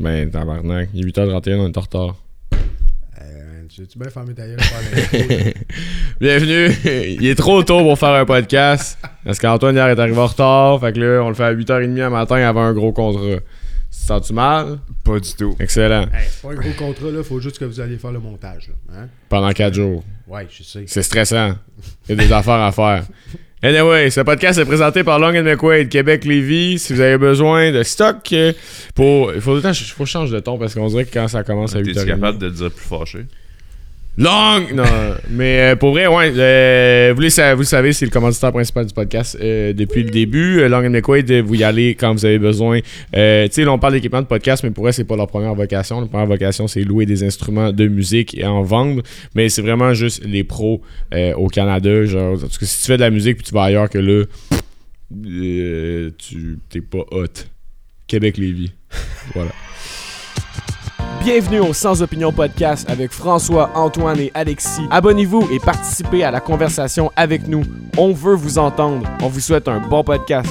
Ben, tabarnak. Il est 8h31, on est en retard. Euh, tu tu bien fermé ta gueule pour aller- Bienvenue. Il est trop tôt pour faire un podcast. Parce qu'Antoine hier est arrivé en retard. Fait que là, on le fait à 8h30 le matin avant un gros contrat. Sens-tu mal? Pas du tout. Excellent. Hey, c'est pas un gros contrat, là. Faut juste que vous alliez faire le montage, là. Hein? Pendant 4 jours. Ouais, je sais. C'est stressant. Il y a des affaires à faire. Anyway, ce podcast est présenté par Long McQuaid, Québec-Lévis. Si vous avez besoin de stock euh, pour... Il faut, faut que je change de ton parce qu'on dirait que quand ça commence à 8h30... T'es capable de le dire plus fâché? Long! Non, mais euh, pour vrai, ouais, euh, vous, le savez, c'est le commanditaire principal du podcast euh, depuis le début. Long McQuaid, vous y allez quand vous avez besoin. Tu sais, on parle d'équipement de podcast, mais pour vrai, c'est pas leur première vocation. La première vocation, c'est louer des instruments de musique et en vendre. Mais c'est vraiment juste les pros au Canada. Genre, parce que si tu fais de la musique puis tu vas ailleurs que là, tu t'es pas hot. Québec-Lévis. voilà. Bienvenue au Sans Opinion Podcast avec François, Antoine et Alexis. Abonnez-vous et participez à la conversation avec nous. On veut vous entendre. On vous souhaite un bon podcast.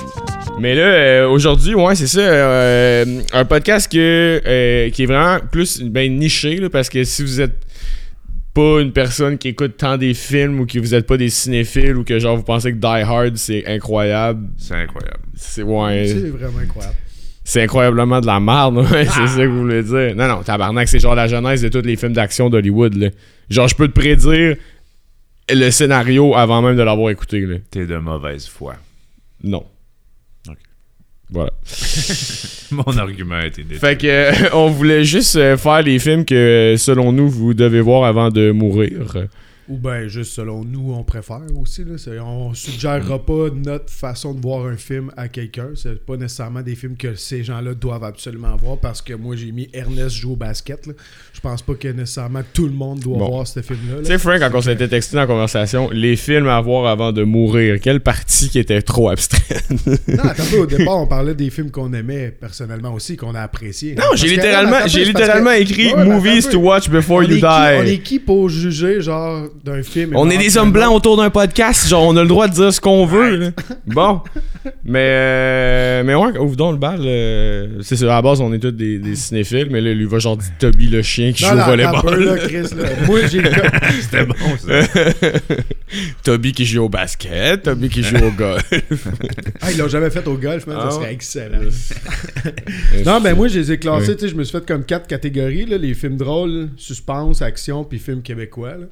Mais là, euh, aujourd'hui, ouais, c'est ça. euh, un podcast que, euh, qui est vraiment plus ben, niché, là, parce que si vous êtes pas une personne qui écoute tant des films ou que vous êtes pas des cinéphiles ou que genre vous pensez que Die Hard c'est incroyable, C'est incroyable. c'est ouais, C'est vraiment incroyable. C'est incroyablement de la merde, ouais, c'est ça que vous voulez dire. Non, non, tabarnak, c'est genre la genèse de tous les films d'action d'Hollywood, là. Genre, je peux te prédire le scénario avant même de l'avoir écouté, là. T'es de mauvaise foi. Non. Ok. Voilà. Mon argument a été détruit. Fait que euh, on voulait juste euh, faire les films que selon nous vous devez voir avant de mourir. Ou ben juste selon nous, on préfère aussi. Là. On suggérera pas notre façon de voir un film à quelqu'un. C'est pas nécessairement des films que ces gens-là doivent absolument voir parce que moi j'ai mis Ernest joue au basket. là. Je pense pas que nécessairement tout le monde doit Bon. voir ce film-là. là. Tu sais Frank quand on s'était texté dans la conversation, les films à voir avant de mourir, quelle partie qui était trop abstraite? Non, attends, au départ, on parlait des films qu'on aimait personnellement aussi, qu'on a appréciés. Non, j'ai littéralement j'ai littéralement que- écrit Ouais, ouais, mais movies to watch before on you qui- On die. est qui pour juger, genre, d'un film On est des hommes blancs autour d'un podcast, genre on a le droit de dire ce qu'on veut. là. Bon, mais euh, mais ouais, ouvre donc le bal. euh, c'est ça, à la base on est tous des, des cinéphiles, mais là lui va genre dire Toby le chien qui Non, joue au volleyball. là, Chris, là. Moi, j'ai le cas- C'était bon, ça. Toby qui joue au basket, Toby qui joue au golf. Ah, ils l'ont jamais fait au golf, man. Ah ça ouais? serait excellent. non, ben moi, je les ai classés. tu sais, Je me suis fait comme quatre catégories là, les films drôles, suspense, action, puis films québécois. là.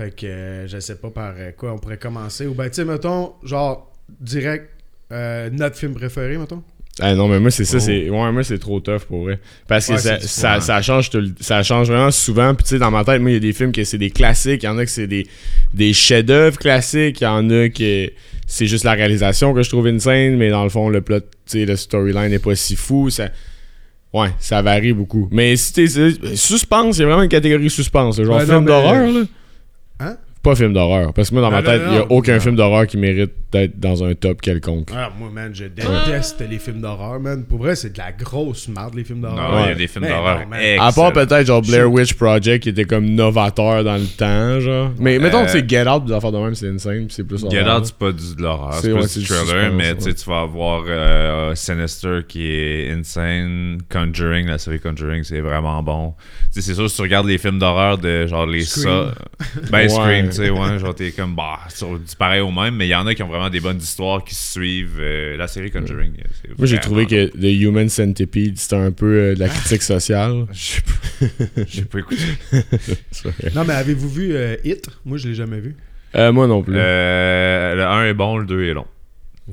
Fait que euh, je sais pas par euh, quoi on pourrait commencer. Ou ben, tu sais, mettons, genre, direct, euh, notre film préféré, mettons. Ah non, mais moi, c'est ça, Oh. c'est. Ouais, moi, c'est trop tough pour vrai. Parce que Ouais, ça, ça, change tout le- ça change vraiment souvent. Puis, tu sais, dans ma tête, moi, il y a des films que c'est des classiques. Il y en a que c'est des, des chefs-d'œuvre classiques. Il y en a que c'est juste la réalisation que je trouve insane. Mais dans le fond, le plot, tu sais, le storyline n'est pas si fou. Ça. Ouais, ça varie beaucoup. Mais si t'es. Suspense, il y a vraiment une catégorie suspense. Genre Ouais, film d'horreur, là. Pas film d'horreur. Parce que moi, dans ma Non, tête, il n'y a aucun non. film d'horreur qui mérite d'être dans un top quelconque. Ah, moi, man, je déteste les films d'horreur, man. Pour vrai, c'est de la grosse merde, les films d'horreur. Non, il y Ouais. a des films d'horreur. À part peut-être genre Blair. Witch Project qui était comme novateur dans le temps, genre. Mais mettons, tu sais, Get Out, des affaires de même, c'est insane, c'est plus Get horreur. Out, c'est pas du, de l'horreur, C'est- c'est ouais, pas c'est du thriller, suspense, mais ouais. tu sais, tu vas avoir euh, Sinister qui est insane, Conjuring, la série Conjuring, c'est vraiment bon. Tu sais, c'est sûr, si tu regardes les films d'horreur de genre les Scream. ça, ben Ouais. Scream, tu sais, ouais, genre t'es comme, bah, sur du pareil au même, mais il y en a qui ont vraiment des bonnes histoires qui se suivent. euh, la série Conjuring, Moi, j'ai trouvé que The Human Centipede, c'était un peu euh, de la critique sociale. J'ai pas, pas écouté. Non, mais avez-vous vu euh, Hit Moi, je l'ai jamais vu. Euh, moi non plus. Euh, le 1 est bon, le 2 est long.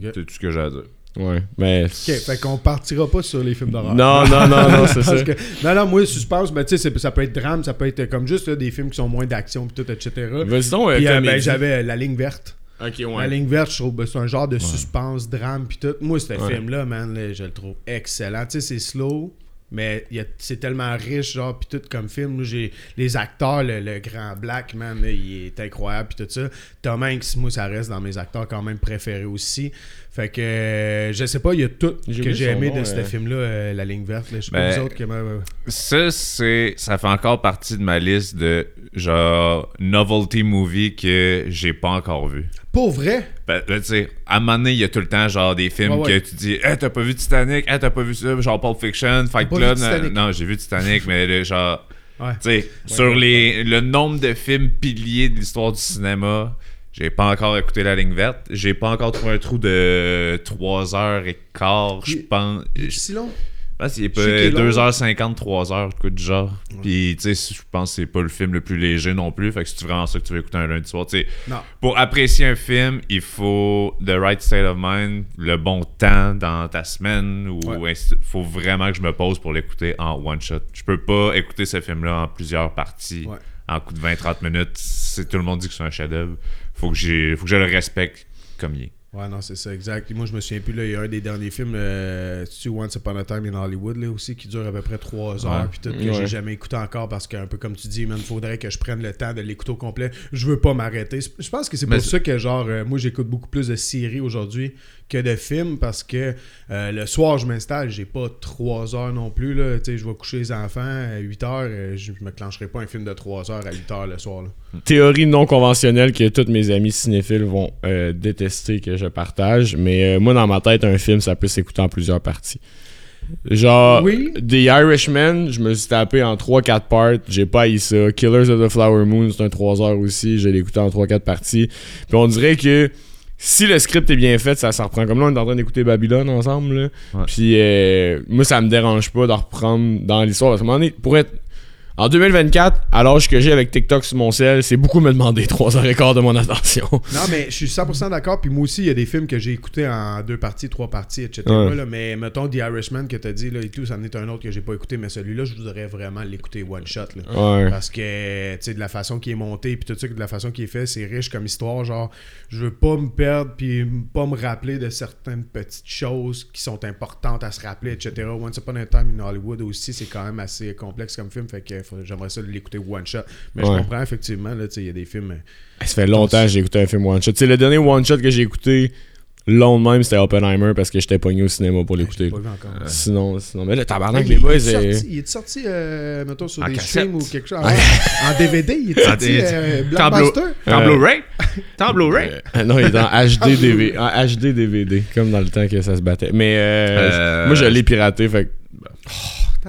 C'est tout ce que j'ai à dire. Ouais, mais. Ok, fait qu'on partira pas sur les films d'horreur. Non, non, non, non, c'est ça. Que, non, non, moi, suspense, ben, tu sais, ça peut être drame, ça peut être comme juste là, des films qui sont moins d'action, pis tout, etc. Euh, Puis, euh, ben, j'avais euh, La Ligne Verte. Ok, La ouais. Ligne Verte, je trouve, ben, c'est un genre de suspense, drame, puis tout. Moi, ce Ouais. film-là, man, là, je le trouve excellent. Tu sais, c'est slow, mais c'est tellement riche, genre, puis tout comme film. J'ai les acteurs, le, le grand Black, man, là, il est incroyable, puis tout ça. Tom Hanks, moi, ça reste dans mes acteurs quand même préférés aussi. Fait que, euh, je sais pas, il y a tout que j'ai aimé nom, de ce euh. film-là, euh, La Ligne Verte. Là. Je sais Ben, pas vous autres comment... Ça, c'est. Ça fait encore partie de ma liste de genre novelty movie que j'ai pas encore vu. Pour vrai? Ben, là, tu sais, à un moment donné, il y a tout le temps, genre, des films Ouais, ouais. que tu dis, hey, t'as pas vu Titanic? Hey, t'as pas vu ça? Genre Pulp Fiction, Fight Club. Non, j'ai vu Titanic, mais là, genre, Ouais. tu sais, sur les, le nombre de films piliers de l'histoire du cinéma, j'ai pas encore écouté La Ligne Verte. J'ai pas encore trouvé un trou de 3 heures et quart, je pense. Si long? Je pense qu'il est Je sais qu'il est pas long. 2h50, 3h, coup du genre. Puis, tu sais, je pense que c'est pas le film le plus léger non plus. Fait que c'est vraiment ça que tu veux écouter un lundi soir. Tu sais, Non. pour apprécier un film, il faut the right state of mind, le bon temps dans ta semaine. ou Ouais. faut vraiment que je me pose pour l'écouter en one shot. Je peux pas écouter ce film-là en plusieurs parties, Ouais. en coup de 20-30 minutes. C'est, tout le monde dit que c'est un chef-d'œuvre. Faut que j'ai, faut que je le respecte comme il est. Ouais, non, c'est ça, exact. Moi, je me souviens plus, là, il y a un des derniers films, euh, tu Once Upon a Time in Hollywood, là, aussi, qui dure à peu près 3 heures, Ouais. puis tout, que Ouais. j'ai jamais écouté encore, parce qu'un peu comme tu dis, man, faudrait que je prenne le temps de l'écouter au complet. Je veux pas m'arrêter. Je pense que c'est pour ça que, genre, euh, moi, j'écoute beaucoup plus de séries aujourd'hui que de films, parce que euh, le soir, je m'installe, j'ai pas 3 heures non plus, là. Je vais coucher les enfants à 8 heures, euh, je me clencherai pas un film de 3 heures à 8 heures le soir, là. Théorie non conventionnelle que tous mes amis cinéphiles vont euh, détester que je partage, mais euh, moi, dans ma tête, un film, ça peut s'écouter en plusieurs parties. Genre, Oui. The Irishman, je me suis tapé en 3-4 parts, j'ai pas haï ça. Killers of the Flower Moon, c'est un 3 heures aussi, je l'ai écouté en 3-4 parties. Puis on dirait que si le script est bien fait, ça s'en reprend. Comme là, on est en train d'écouter Babylone ensemble, là. Ouais. Puis euh, moi, ça me dérange pas de reprendre dans l'histoire. Parce qu'à un moment donné, pour être en 2024, à l'âge que j'ai avec TikTok sur mon ciel, c'est beaucoup me demander 3 heures et quart de mon attention. Non, mais je suis 100% d'accord. Puis moi aussi, il y a des films que j'ai écoutés en deux parties, trois parties, etc. Ouais. là. mais mettons The Irishman que t'as dit là, et tout, ça en est un autre que j'ai pas écouté. Mais celui-là, je voudrais vraiment l'écouter one shot. Là. Ouais. Parce que, tu sais, de la façon qui est monté, puis tout ça, de la façon qui est fait, c'est riche comme histoire. Genre, je veux pas me perdre, puis pas me rappeler de certaines petites choses qui sont importantes à se rappeler, etc. Once Upon a Time in Hollywood aussi, c'est quand même assez complexe comme film. Fait que j'aimerais ça l'écouter one shot. Mais Ouais. je comprends effectivement, là, tu sais, il y a des films. euh, Ça fait longtemps que j'ai écouté un film one shot. Tu sais, le dernier one shot que j'ai écouté long de même, c'était Oppenheimer parce que j'étais pogné au cinéma pour j'ai l'écouter. encore. Sinon, sinon, mais là, tabarnak, les il- boys, il, est euh, sorti, il est sorti, euh, mettons, sur En des cassette. streams ou quelque chose. Ah en DVD, il est sorti euh, Blockbuster. En Euh, Blu-ray? T'es en Blu-ray? Euh, non, il est en HD, DVD, en HD DVD, comme dans le temps que ça se battait. Mais euh, Euh, moi, je l'ai piraté, fait que-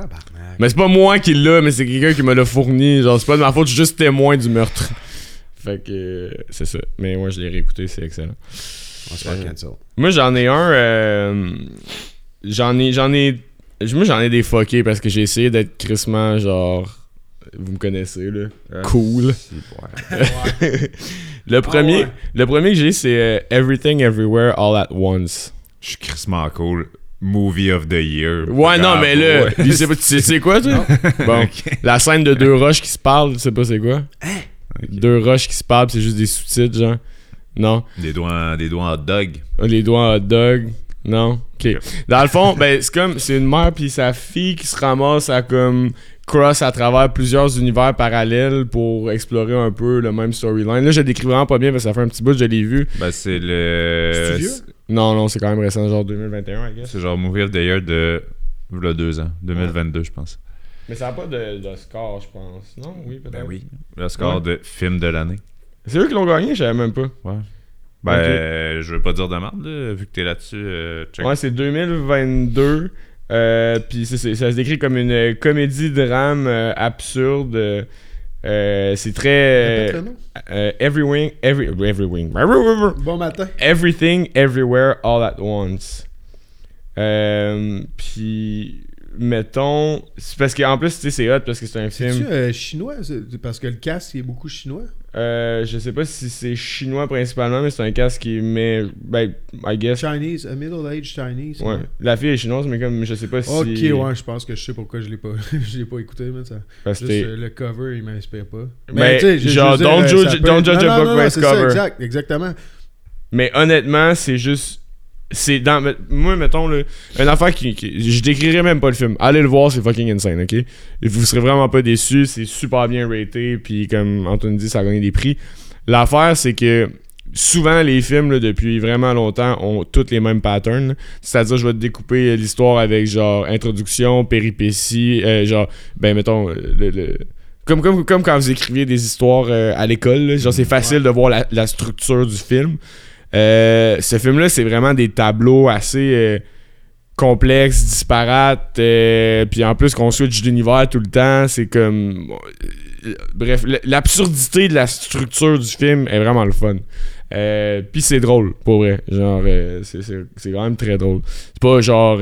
Tabarnak. Mais c'est pas moi qui l'a, mais c'est quelqu'un qui me l'a fourni. Genre, c'est pas de ma faute, je suis juste témoin du meurtre. fait que euh, c'est ça. Mais moi, je l'ai réécouté, c'est excellent. On se fait cancel. Moi, j'en ai un. euh, j'en ai. J'en ai. Moi, j'en ai des fuckés parce que j'ai essayé d'être crissement, genre. Vous me connaissez, là. Cool. le, premier, ouais. le premier que j'ai, c'est euh, Everything Everywhere All at Once. Je suis crissement cool. Movie of the Year. Ouais, non, mais là, Ouais. lui, c'est pas- tu sais c'est quoi, toi? Bon, la scène de deux roches qui se parlent, tu sais pas c'est quoi? Deux roches qui se parlent, c'est juste des sous-titres, genre. Non. Des doigts, des doigts hot dog. Les doigts hot dog. Non. Ok. Dans le fond, ben, c'est comme, c'est une mère puis sa fille qui se ramasse à comme cross à travers plusieurs univers parallèles pour explorer un peu le même storyline. Là, je le décris vraiment pas bien parce que ça fait un petit bout que je l'ai vu. Ben, c'est le. Vieux? Non, non, c'est quand même récent, genre 2021, I guess. C'est genre Movie of the Year de. Là, deux ans. 2022, je pense. Mais ça n'a pas de, de score, je pense. Non, oui, peut-être. Le score de film de l'année. C'est eux qui l'ont gagné, je savais même pas. Ouais. Ben, euh, je veux pas dire de merde, là, vu que t'es là-dessus. euh. Ouais, c'est 2022. Euh, puis ça se décrit comme une euh, comédie-drame euh, absurde. Euh, euh, c'est très. Nom. euh, everything, every, everything, Bon matin. everything, everywhere, all at once. Euh, puis, mettons, parce qu'en plus, tu sais, c'est hot parce que c'est un film. euh, chinois? C'est- Parce que le casque il est beaucoup chinois? Euh, je sais pas si c'est chinois principalement, mais c'est un casque qui met. Ben, I guess. Chinese, a middle-aged Chinese. Ouais. La fille est chinoise, mais comme je sais pas si. Ok, ouais, je pense que je sais pourquoi je l'ai pas, je l'ai pas écouté, mais ça. Parce que Juste, euh, le cover, il m'inspire pas. Ben, tu sais, je- genre, je dire, don't euh, judge- ça peut don't judge Non, a book by its cover. exact, exactement. Mais honnêtement, c'est juste. C'est dans. Moi, mettons, là, une affaire qui, qui- Je décrirais même pas le film. Allez le voir, c'est fucking insane, ok? Et vous serez vraiment pas déçus. C'est super bien raté. Puis, comme Antoine dit, ça a gagné des prix. L'affaire, c'est que. Souvent, les films, là, depuis vraiment longtemps, ont tous les mêmes patterns. C'est-à-dire, je vais te découper l'histoire avec, genre, introduction, péripétie, euh, genre, ben, mettons, le- le- comme, comme, comme quand vous écriviez des histoires euh, à l'école, genre c'est facile de voir la, la structure du film. Euh, ce film-là, c'est vraiment des tableaux assez euh, complexes, disparates, euh, puis en plus qu'on switch d'univers tout le temps, c'est comme... bref, l'absurdité de la structure du film est vraiment le fun. Puis c'est drôle, pour vrai. Genre, c'est- quand même très drôle. C'est pas genre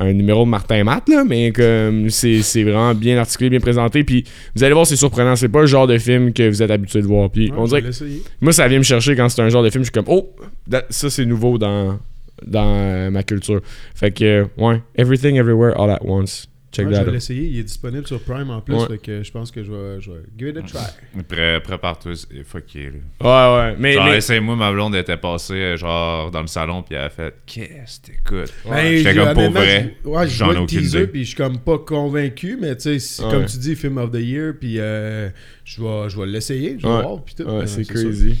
un numéro de Martin Matt, là, mais comme c'est c'est vraiment bien articulé, bien présenté. Puis vous allez voir, c'est surprenant. C'est pas le genre de film que vous êtes habitué de voir. Puis Ouais, on dirait que moi, ça vient me chercher quand c'est un genre de film. Je suis comme, oh, that- ça c'est nouveau dans, dans euh, ma culture. Fait que, ouais, Everything Everywhere All at Once. Check Ouais, je vais l'essayer. Il est disponible sur Prime en plus. Ouais. Fait que je pense que je vais, je vais give it a try. Pré- Prépare-toi, c'est fucké, là. Ouais, ouais. Mais, Genre, mais- essaye-moi, ma blonde était passée, euh, genre, dans le salon, puis elle a fait Qu'est-ce que t'écoutes? Ben, J'étais j'ai- comme pour vrai. je- Ouais, je J'en vois ai le aucune teaser, idée. puis je suis comme pas convaincu, mais tu sais, Ouais. comme tu dis, Film of the Year, puis euh, je vais, je vais l'essayer, je vais Ouais. voir, puis tout. Ouais, c'est crazy.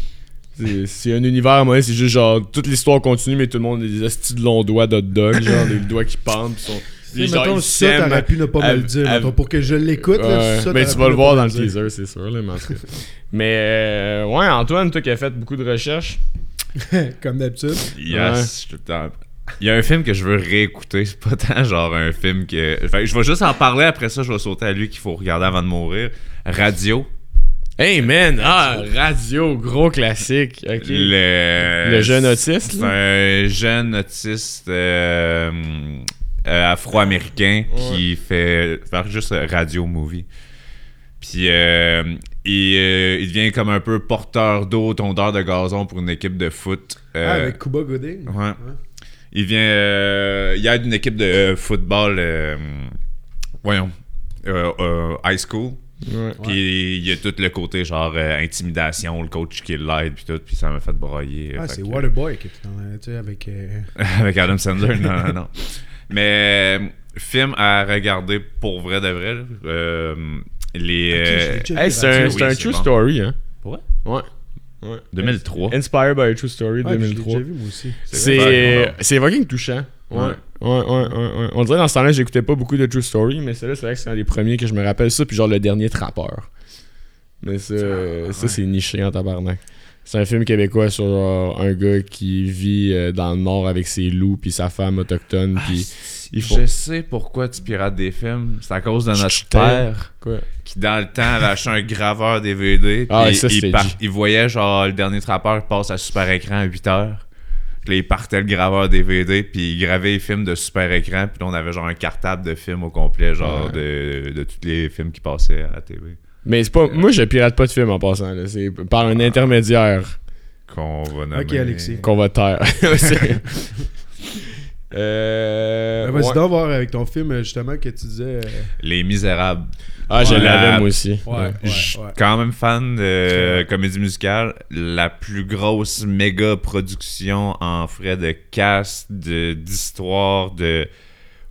C'est- C'est un univers, moi, c'est juste genre, toute l'histoire continue, mais tout le monde a des astis de longs doigts d'hot dog, genre des doigts qui pendent, pis sont. Les gens, mettons, ça, t'aurais pu ne pas me le dire. à- mettons, pour que je l'écoute, Ouais, mais t'aurais tu vas le voir dans le teaser, c'est sûr. Là, mais, euh, ouais, Antoine, toi qui as fait beaucoup de recherches. Comme d'habitude. Yes, je suis tout le temps- Il y a un film que je veux réécouter, c'est pas tant genre un film que. Que je vais juste en parler, après ça, je vais sauter à lui qu'il faut regarder avant de mourir. Radio. Hey man, ah, radio, gros classique. Ok. Le, Le jeune autiste, C'est un jeune autiste euh, euh, afro-américain qui fait faire juste radio movie. Puis euh, il, euh, il devient comme un peu porteur d'eau, tondeur de gazon pour une équipe de foot. Ah, avec Cuba Gooding. ouais. Il vient. il aide une équipe de football. voyons. high school. Puis il y a tout le côté genre euh, intimidation, le coach qui l'aide, puis tout. Puis ça m'a fait broyer. Ah, c'est Waterboy qui est dans, tu sais, avec. euh, avec Adam Sandler, non, non, non. Mais film à regarder pour vrai de vrai. là. Euh, les. Euh, Hey, c'est un, c'est true bon. story, hein. Ouais. ouais. 2003. Inspired by a True Story Ouais, je l'ai 2003. déjà vu, moi aussi. C'est c'est fucking touchant. Ouais. Ouais. Ouais. Ouais, ouais, ouais, On dirait dans ce temps-là, j'écoutais pas beaucoup de True Story, mais celui-là, c'est vrai que c'est un des premiers que je me rappelle ça, puis genre le dernier trappeur. Mais ça, ça c'est niché en tabarnak. C'est un film québécois sur genre, un gars qui vit euh, dans le nord avec ses loups puis sa femme autochtone puis font Je sais pourquoi tu pirates des films. C'est à cause de notre Chut, père quoi? qui, dans le temps, avait acheté un graveur DVD. Ah, ça, il, par- il voyait genre le dernier trappeur passe à super écran à 8 heures. Puis là, il partait le graveur DVD, puis il gravait les films de super écran. Puis là, on avait genre un cartable de films au complet, genre de, de tous les films qui passaient à la TV. Mais c'est pas moi je pirate pas de film en passant là, c'est par un intermédiaire Qu'on va nommer. Ok, Alexis. qu'on va taire. C'est- euh, Ben, Vas-y ouais. donc voir avec ton film, justement, que tu disais. euh, Les Misérables. Ah, je Ouais. l'avais moi aussi. Ouais, ouais, Je suis ouais. quand même fan de comédie musicale. La plus grosse méga production en frais de cast, de- d'histoire, de.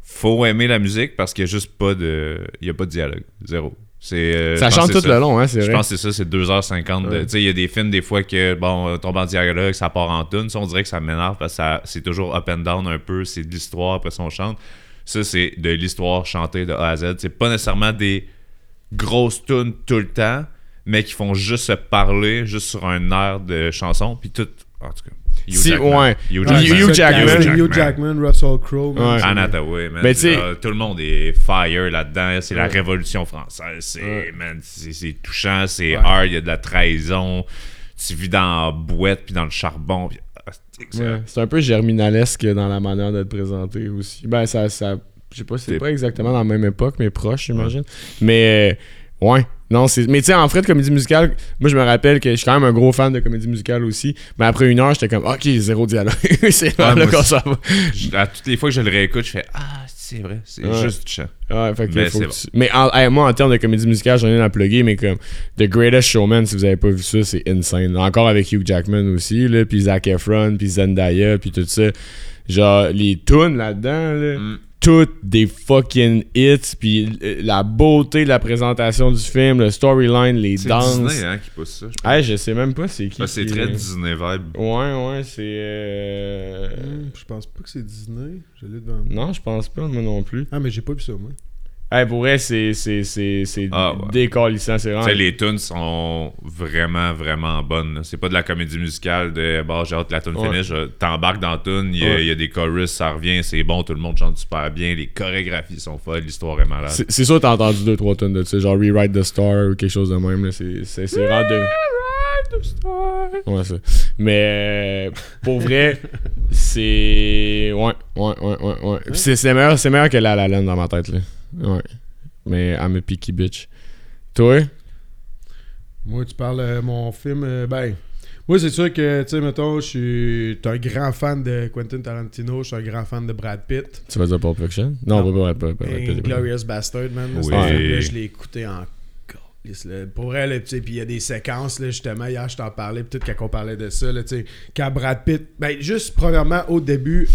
Faut aimer la musique parce qu'il n'y a juste pas de. Il y a pas de dialogue. Zéro. Euh, je Ça chante tout le long, hein, c'est Je vrai. pense que c'est ça, c'est 2h50. de- Ouais. Tu sais, il y a des films des fois que, bon, tombe en dialogue, ça part en tune. Ça, on dirait que ça m'énerve parce que c'est toujours up and down un peu. C'est de l'histoire, après ça, on chante. Ça, c'est de l'histoire chantée de A à Z. C'est pas nécessairement des grosses tunes tout le temps, mais qui font juste se parler, juste sur un air de chanson. Puis tout. En tout cas. Hugh Si, Jackman. ouais. Hugh Hugh Jackman. Hugh Jackman. Hugh Russell Crowe. Ouais. Anne Hathaway, man. Mais là, tout le monde est fire là-dedans. C'est la révolution française. C'est, Ouais. man, c'est, c'est touchant, c'est Ouais. hard, il y a de la trahison. Tu vis dans la boîte puis dans le charbon. puis- ah, c'est un peu germinalesque dans la manière d'être présenté aussi. Ben, ça. ça je sais pas, c'est C'est- pas exactement dans la même époque, mais proche, j'imagine. Mais, euh, ouais. Non, c'est. Mais tu sais, en fait, de comédie musicale, moi, je me rappelle que je suis quand même un gros fan de comédie musicale aussi. Mais après une heure, j'étais comme, ok, zéro dialogue. c'est Ouais, là moi quand ça va. Je- à toutes les fois que je le réécoute, je fais Ah, c'est vrai, c'est Ouais. juste du chant. Ouais, fait que Mais faut c'est que tu- Mais en- hey, moi, en termes de comédie musicale, j'en ai à plugger, mais comme The Greatest Showman, si vous avez pas vu ça, c'est insane. Encore avec Hugh Jackman aussi, là, puis Zac Efron, puis Zendaya, puis tout ça. Genre, les tunes là-dedans, là, Mm. Toutes des fucking hits, puis euh, la beauté de la présentation du film, le storyline, les C'est danses. Disney hein, qui pousse ça. je. Hey, je sais même pas c'est qui. Ah, c'est qui- très Disney vibe. Ouais, ouais, c'est. euh, Hmm, Je pense pas que c'est Disney. Je l'ai devant moi. Non, je pense pas, moi non plus. Ah, mais j'ai pas vu ça, moi. Hey, pour vrai, c'est c'est c'est c'est Ah, ouais. décalissant, c'est vraiment. les tunes sont vraiment, vraiment bonnes. C'est pas de la comédie musicale de bah, j'ai hâte la tune Ouais. finisse. T'embarques dans la tune, il y, a- Ouais. il y a des chorus, ça revient, c'est bon, tout le monde chante super bien, les chorégraphies sont folles, l'histoire est malade. C'est sûr t'as entendu deux trois tonnes de ça, genre Rewrite the Star ou quelque chose de même là, c'est c'est c'est vraiment de Ouais ça. Mais euh, pour vrai, c'est ouais, ouais, ouais, ouais, ouais. Puis c'est c'est meilleur, c'est meilleur que La La Land dans ma tête là. Ouais. Mais I'm a picky bitch. Toi? Moi, tu parles de mon film. euh, ben, moi, c'est sûr que, tu sais, mettons, je suis un grand fan de Quentin Tarantino, je suis un grand fan de Brad Pitt. Tu vas dire Pulp Fiction? Non, pas pas pas pas. pas- Glorious Bastard, man. là, Oui. ce film-là, je l'ai écouté en Pour vrai, puis il y a des séquences, là, justement, hier, je t'en parlais, peut-être quand on parlait de ça, là, quand Brad Pitt, ben, juste, premièrement, au début, tu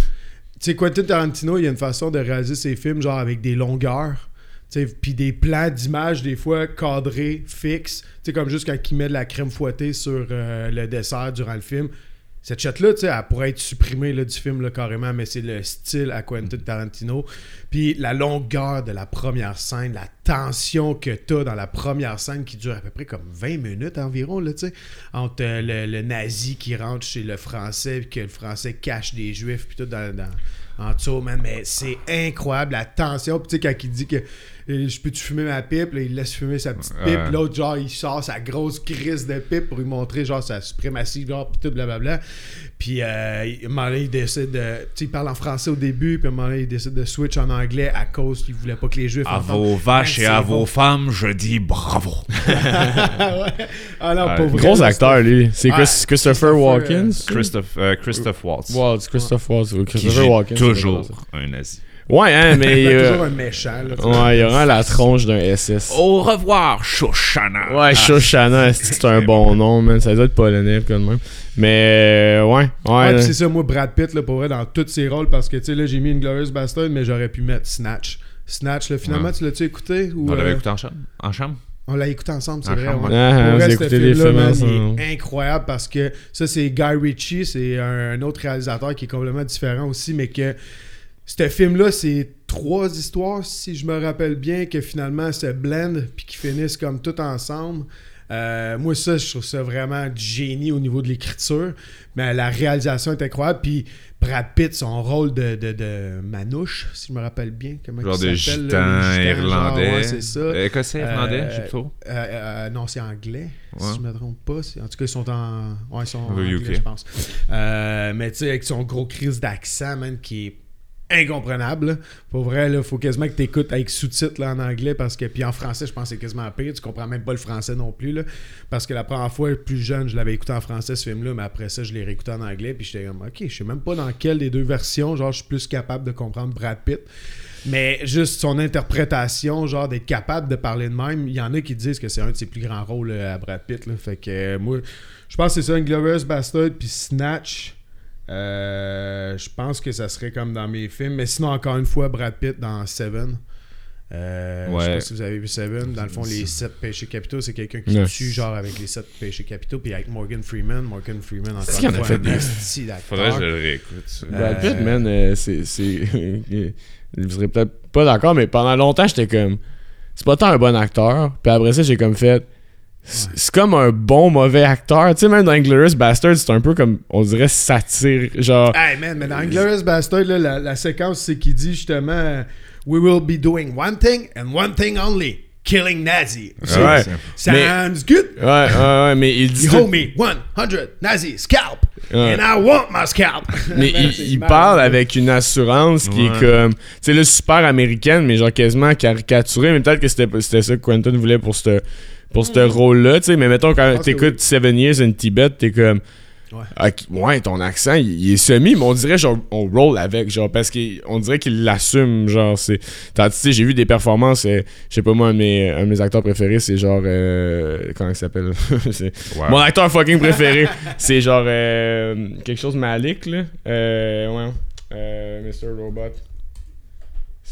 sais, Quentin Tarantino, il y a une façon de réaliser ses films, genre, avec des longueurs, puis des plans d'image, des fois, cadrés, fixes, tu sais, comme juste quand il met de la crème fouettée sur euh, le dessert durant le film. Cette shot-là, tu sais, elle pourrait être supprimée du film là, carrément, mais c'est le style à Quentin Tarantino. Puis la longueur de la première scène, la tension que t'as dans la première scène qui dure à peu près comme 20 minutes environ, là, tu sais, entre euh, le, le nazi qui rentre chez le français, puis que le français cache des juifs, puis tout dans, dans- en dessous, man. Mais c'est incroyable, la tension. Puis tu sais, quand il dit que je peux-tu fumer ma pipe, là, il laisse fumer sa petite pipe, Ouais. l'autre, genre, il sort sa grosse crise de pipe pour lui montrer, genre, sa suprématie, genre, pis tout, blablabla. Puis, euh, il- à un moment donné, il décide de. Tu sais, il parle en français au début, puis à un moment donné, il décide de switch en anglais à cause qu'il voulait pas que les Juifs À vos vaches et à vos bon. femmes, je dis bravo. ouais. Ah non. Gros acteur lui. C'est Ah, Chris- Christopher Christopher, Walken. euh? Christophe, euh, Christophe Waltz. Waltz, Christopher Waltz. Christopher Walken. toujours un nazi. Ouais, hein, mais. Il y a euh, toujours un méchant, là. Ouais, il a vraiment la tronche d'un SS. Au revoir, Shoshana. Ouais, Shoshana, c'est c'est un bon nom, man? Ça doit être polonais, comme même. Mais, euh, ouais, ouais. Ouais, c'est ça, moi, Brad Pitt, là, pour vrai, dans tous ses rôles, parce que, tu sais, là, j'ai mis une Glorious Bastard, mais j'aurais pu mettre Snatch. Snatch, là, finalement, Ouais. tu l'as-tu écouté? Ou, On l'avait euh, écouté en chambre? En chambre? On l'a écouté ensemble, c'est vrai. ouais. Ah, vrai, ce film-là, films man, ensemble. il est incroyable parce que ça, c'est Guy Ritchie, c'est un, un autre réalisateur qui est complètement différent aussi, mais que ce film-là, c'est trois histoires, si je me rappelle bien, que finalement se blendent puis qui finissent comme tout ensemble. Euh, moi, ça, je trouve ça vraiment du génie au niveau de l'écriture. Mais la réalisation est incroyable. Puis Brad Pitt, son rôle de, de, de manouche, si je me rappelle bien. Comment Genre il de gitan là, genre, irlandais. ouais, c'est ça. Euh, Écossais, irlandais, Euh. Euh, euh, non, c'est anglais, si je me trompe pas. En tout cas, ils sont en. Ouais, ils sont en anglais, je pense. Mais tu sais, avec son gros crise d'accent, man, qui est incomprenable. Pour vrai, il faut quasiment que tu écoutes avec sous-titres en anglais parce que puis en français, je pense que c'est quasiment pire. Tu comprends même pas le français non plus là, parce que la première fois plus jeune, je l'avais écouté en français ce film-là, mais après ça, je l'ai réécouté en anglais puis j'étais comme OK, je sais même pas dans quelle des deux versions, genre je suis plus capable de comprendre Brad Pitt. Mais juste son interprétation, genre d'être capable de parler de même, il y en a qui disent que c'est un de ses plus grands rôles euh, à Brad Pitt. là. Fait que moi, je pense que c'est ça, Glorious Bastard puis Snatch. Euh, je pense que ça serait comme dans mes films. Mais sinon, encore une fois, Brad Pitt dans Seven. Euh, Je sais pas si vous avez vu Seven. Dans le fond, les sept péchés capitaux, c'est quelqu'un qui Ouais. tue, genre avec les sept péchés capitaux. Puis avec Morgan Freeman. Morgan Freeman, encore une en a fois, fait des-? Faudrait que je le réécoute. Brad Pitt, Euh, man, euh, c'est. c'est- Vous serez peut-être pas d'accord, mais pendant longtemps, j'étais comme. C'est pas tant un bon acteur. Puis après ça, j'ai comme fait. C'est c'est comme un bon mauvais acteur. Tu sais, même dans Inglourious Bastard, c'est un peu comme, on dirait, satire. Genre. Hey man, mais dans Inglourious Bastard, là, la, la séquence, c'est qu'il dit justement We will be doing one thing and one thing only killing Nazi. Ouais. Sounds good. Ouais, ouais, ouais, mais il dit. You tout- owe me 100 Nazi scalp. Ouais. And I want my scalp. Mais il, parle avec une assurance qui est comme. Tu sais, là, super américaine, mais genre quasiment caricaturée. Mais peut-être que c'était c'était ça que Quentin voulait pour ce pour ce rôle-là. Tu sais, mais mettons, quand t'écoutes Seven Years in Tibet, t'es comme. Ouais. Ok, ouais, ton accent, il, il est semi, mais on dirait, genre, on roll avec, genre, parce qu'on dirait qu'il l'assume, genre, c'est. Tandis, tu sais, j'ai vu des performances, euh, je sais pas, moi, un de mes, un de mes acteurs préférés, c'est genre. euh, comment il s'appelle? Mon acteur fucking préféré, c'est genre. euh, quelque chose Malik, là. Euh, ouais. Euh, Mr. Robot.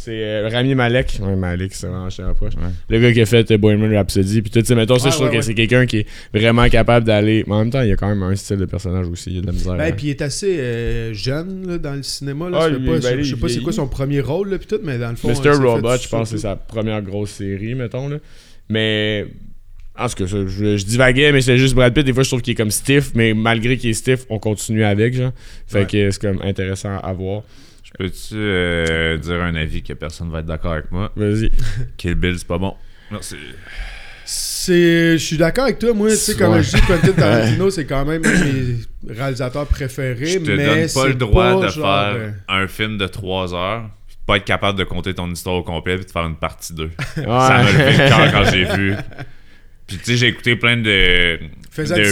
C'est euh, Rami Malek. Ouais, Malek, c'est vraiment je rapproche. Ouais. Le gars qui a fait euh, Bohemian Rhapsody. Puis tout, tu sais, mettons, ça, Ouais, je trouve ouais, que ouais. c'est quelqu'un qui est vraiment capable d'aller. Mais en même temps, il y a quand même un style de personnage aussi. Il y a de la misère. Ben, hein. puis il est assez euh, jeune là, dans le cinéma. Là, Ah, je sais pas, ben, je- je sais pas c'est quoi son premier rôle, là, pis tout, mais dans le fond. Mr. Robot, je pense que c'est sa première grosse série, mettons. Là. Mais. En tout cas, ça, je, je divaguais, mais c'est juste Brad Pitt. Des fois, je trouve qu'il est comme stiff, mais malgré qu'il est stiff, on continue avec, genre. Fait Ouais. que c'est comme intéressant à voir. Je peux-tu euh, dire un avis que personne va être d'accord avec moi? Vas-y. Kill Bill, c'est pas bon. Merci. C'est, je suis d'accord avec toi. Moi, tu sais, comme Ouais. je dis, Quentin Tarantino, c'est quand même un de mes réalisateurs préférés. Je te mais donne pas le droit pas de genre, faire euh, un film de 3 heures, puis pas être capable de compter ton histoire au complet, puis de faire une partie 2. Ouais. Ça m'a levé le cœur quand j'ai vu. Puis tu sais, j'ai écouté plein de, Faisant de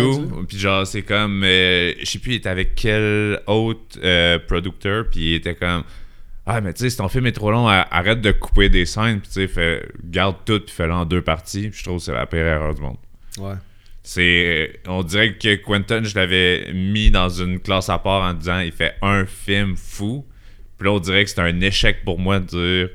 rendu. Puis genre, c'est comme. euh, je sais plus, il était avec quel autre euh, producteur. Puis il était comme. Ah, mais tu sais, si ton film est trop long, arrête de couper des scènes. Puis tu sais, garde tout, puis fais-le en deux parties. Je trouve que c'est la pire erreur du monde. Ouais. C'est. On dirait que Quentin, je l'avais mis dans une classe à part en disant il fait un film fou. Puis là, on dirait que c'est un échec pour moi de dire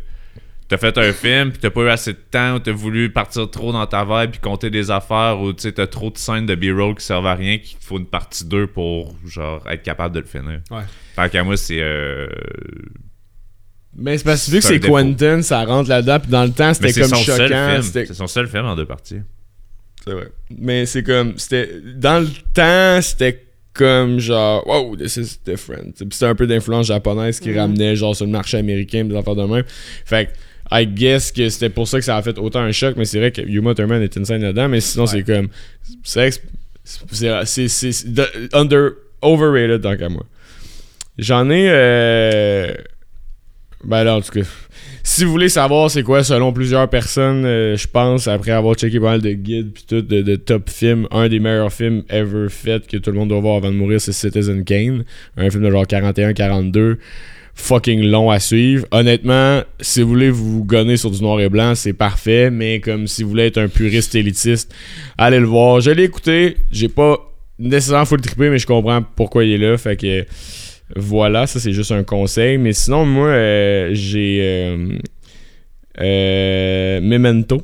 T'as fait un film, puis t'as pas eu assez de temps, ou t'as voulu partir trop dans ta vibe, puis compter des affaires, ou tu sais, t'as trop de scènes de B-roll qui servent à rien, qu'il faut une partie 2 pour, genre, être capable de le finir. Ouais. Fait qu'à moi, c'est. euh, Mais c'est parce que vu que C'est. Quentin, ça rentre là-dedans. Puis dans le temps, c'était comme son seul choquant. C'est son seul film en deux parties. C'est vrai. Mais c'est comme. C'était. Dans le temps, c'était comme genre. Wow, this is different. Puis c'était un peu d'influence japonaise qui ramenait genre sur le marché américain, des affaires de même. Fait que. I guess que c'était pour ça que ça a fait autant un choc, mais c'est vrai que Yuma Thurman est insane là-dedans, mais sinon c'est comme. Que c'est- c'est. c'est- c'est de- under. Overrated tant qu'à moi. J'en ai. Euh, ben là, en tout cas. Si vous voulez savoir c'est quoi, selon plusieurs personnes, euh, je pense, après avoir checké pas mal de guides puis tout, de, de top films, un des meilleurs films ever fait que tout le monde doit voir avant de mourir, c'est Citizen Kane. Un film de genre 41-42. Fucking long à suivre. Honnêtement, si vous voulez vous gonner sur du noir et blanc, c'est parfait. Mais comme si vous voulez être un puriste élitiste, allez le voir. Je l'ai écouté. J'ai pas nécessairement full trippé, mais je comprends pourquoi il est là. Fait que voilà, ça c'est juste un conseil. Mais sinon, moi, euh, j'ai euh, euh, Memento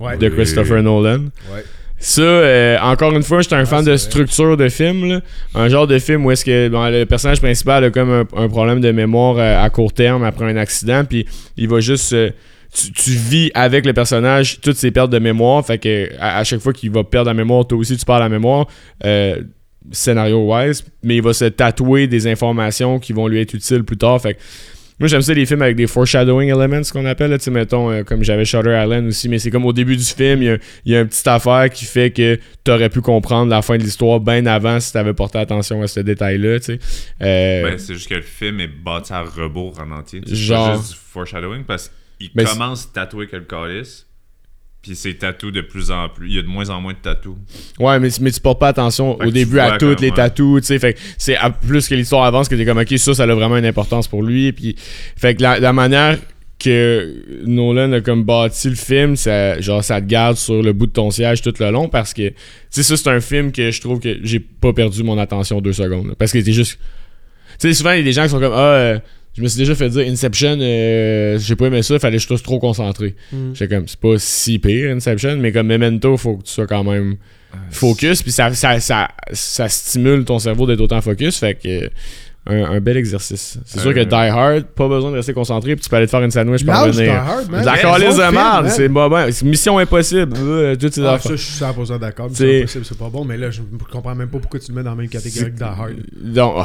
Ouais. de Christopher Nolan. Ouais. Ça, euh, encore une fois, j'étais un Ah, fan de structure de film. là. Un genre de film où est-ce que bon, le personnage principal a comme un, un problème de mémoire euh, à court terme après un accident, puis il va juste... euh, tu, tu vis avec le personnage toutes ses pertes de mémoire, fait que à, à chaque fois qu'il va perdre la mémoire, toi aussi tu perds la mémoire, scénario-wise, mais il va se tatouer des informations qui vont lui être utiles plus tard, fait que moi, j'aime ça les films avec des foreshadowing elements, qu'on appelle. là. Tu sais, mettons, euh, comme j'avais Shutter Island aussi, mais c'est comme au début du film, il y a, il y a une petite affaire qui fait que t'aurais pu comprendre la fin de l'histoire bien avant si t'avais porté attention à ce détail-là, tu sais. Euh, Ben, c'est juste que le film est bâti à rebours en entier. C'est Genre. pas juste du foreshadowing parce qu'il Ben, commence tatouer que le calice. Puis c'est tatou de plus en plus. Il y a de moins en moins de tatous. Ouais, mais, mais tu portes pas attention Fait au début à toutes les tatous, tu sais. Fait que c'est plus que l'histoire avance que t'es comme, ok, ça, ça a vraiment une importance pour lui. Puis, fait que la, la manière que Nolan a comme bâti le film, ça, genre, ça te garde sur le bout de ton siège tout le long parce que, tu sais, ça, c'est un film que je trouve que j'ai pas perdu mon attention deux secondes. là. parce que t'es juste. Tu sais, souvent, il y a des gens qui sont comme, ah, euh, je me suis déjà fait dire Inception, euh, j'ai pas aimé ça, fallait que je sois trop concentré. Mm. J'étais comme, c'est pas si pire Inception, mais comme Memento, faut que tu sois quand même focus, puis ça, ça, ça, ça stimule ton cerveau d'être autant focus, fait que un, un bel exercice. C'est sûr que Euh. Die Hard, pas besoin de rester concentré, puis tu peux aller te faire une sandwich pour revenir. Hard, man. La C'est bon Mission Impossible, euh, ces Ah, ça, je suis 100% d'accord. C'est impossible, c'est pas bon. Mais là, je comprends même pas pourquoi tu le mets dans la même catégorie que Die Hard. Non, oh.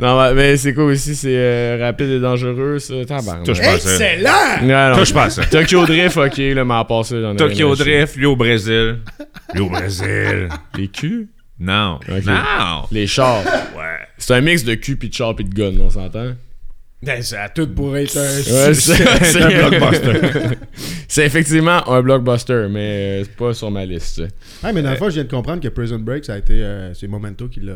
non, mais c'est quoi aussi, c'est euh, rapide et dangereux, ça. Touche pas. Excellent! Non, non. Touche pas ça. Tokyo Drift, ok, là, mais à part ça, j'en ai Tokyo. Drift, lui au Brésil. Lui au Brésil. Les culs? Non. Les chars. Ouais. C'est un mix de cul pis de char pis de gun, on s'entend? Ben, ça a tout pour être un, Ouais, c'est- un blockbuster. c'est effectivement un blockbuster, mais euh, c'est pas sur ma liste. ça. Ouais, mais dans le fond, je viens de comprendre que Prison Break, ça a été. euh, c'est Momento qui l'a,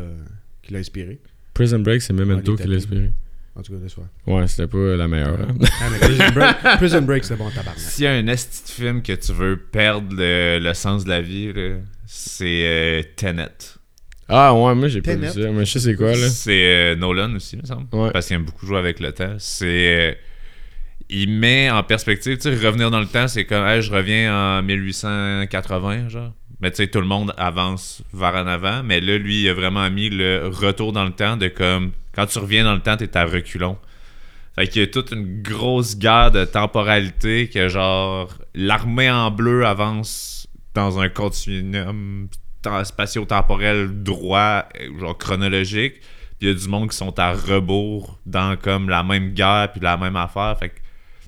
qui l'a inspiré. Prison Break, c'est Memento qui l'a inspiré. En tout cas, de soir. Ouais, c'était pas la meilleure. hein. Ah, mais Prison Break, Prison Break c'est bon, tabarnak. S'il y a un esti de film que tu veux perdre le, le sens de la vie, c'est euh, Tenet. Ah ouais, moi j'ai pas vu ça. Mais je sais c'est quoi là. C'est euh, Nolan aussi, il me semble. Ouais. Parce qu'il aime beaucoup jouer avec le temps. C'est. euh, il met en perspective, tu sais, revenir dans le temps, c'est comme, hey, je reviens en 1880, genre. Mais tu sais, tout le monde avance vers en avant. Mais là, lui, il a vraiment mis le retour dans le temps de comme, quand tu reviens dans le temps, t'es à reculons. Fait qu'il y a toute une grosse guerre de temporalité que, genre, l'armée en bleu avance dans un continuum spatio-temporel droit, genre chronologique. Il y a du monde qui sont à rebours dans comme la même guerre puis la même affaire. Fait que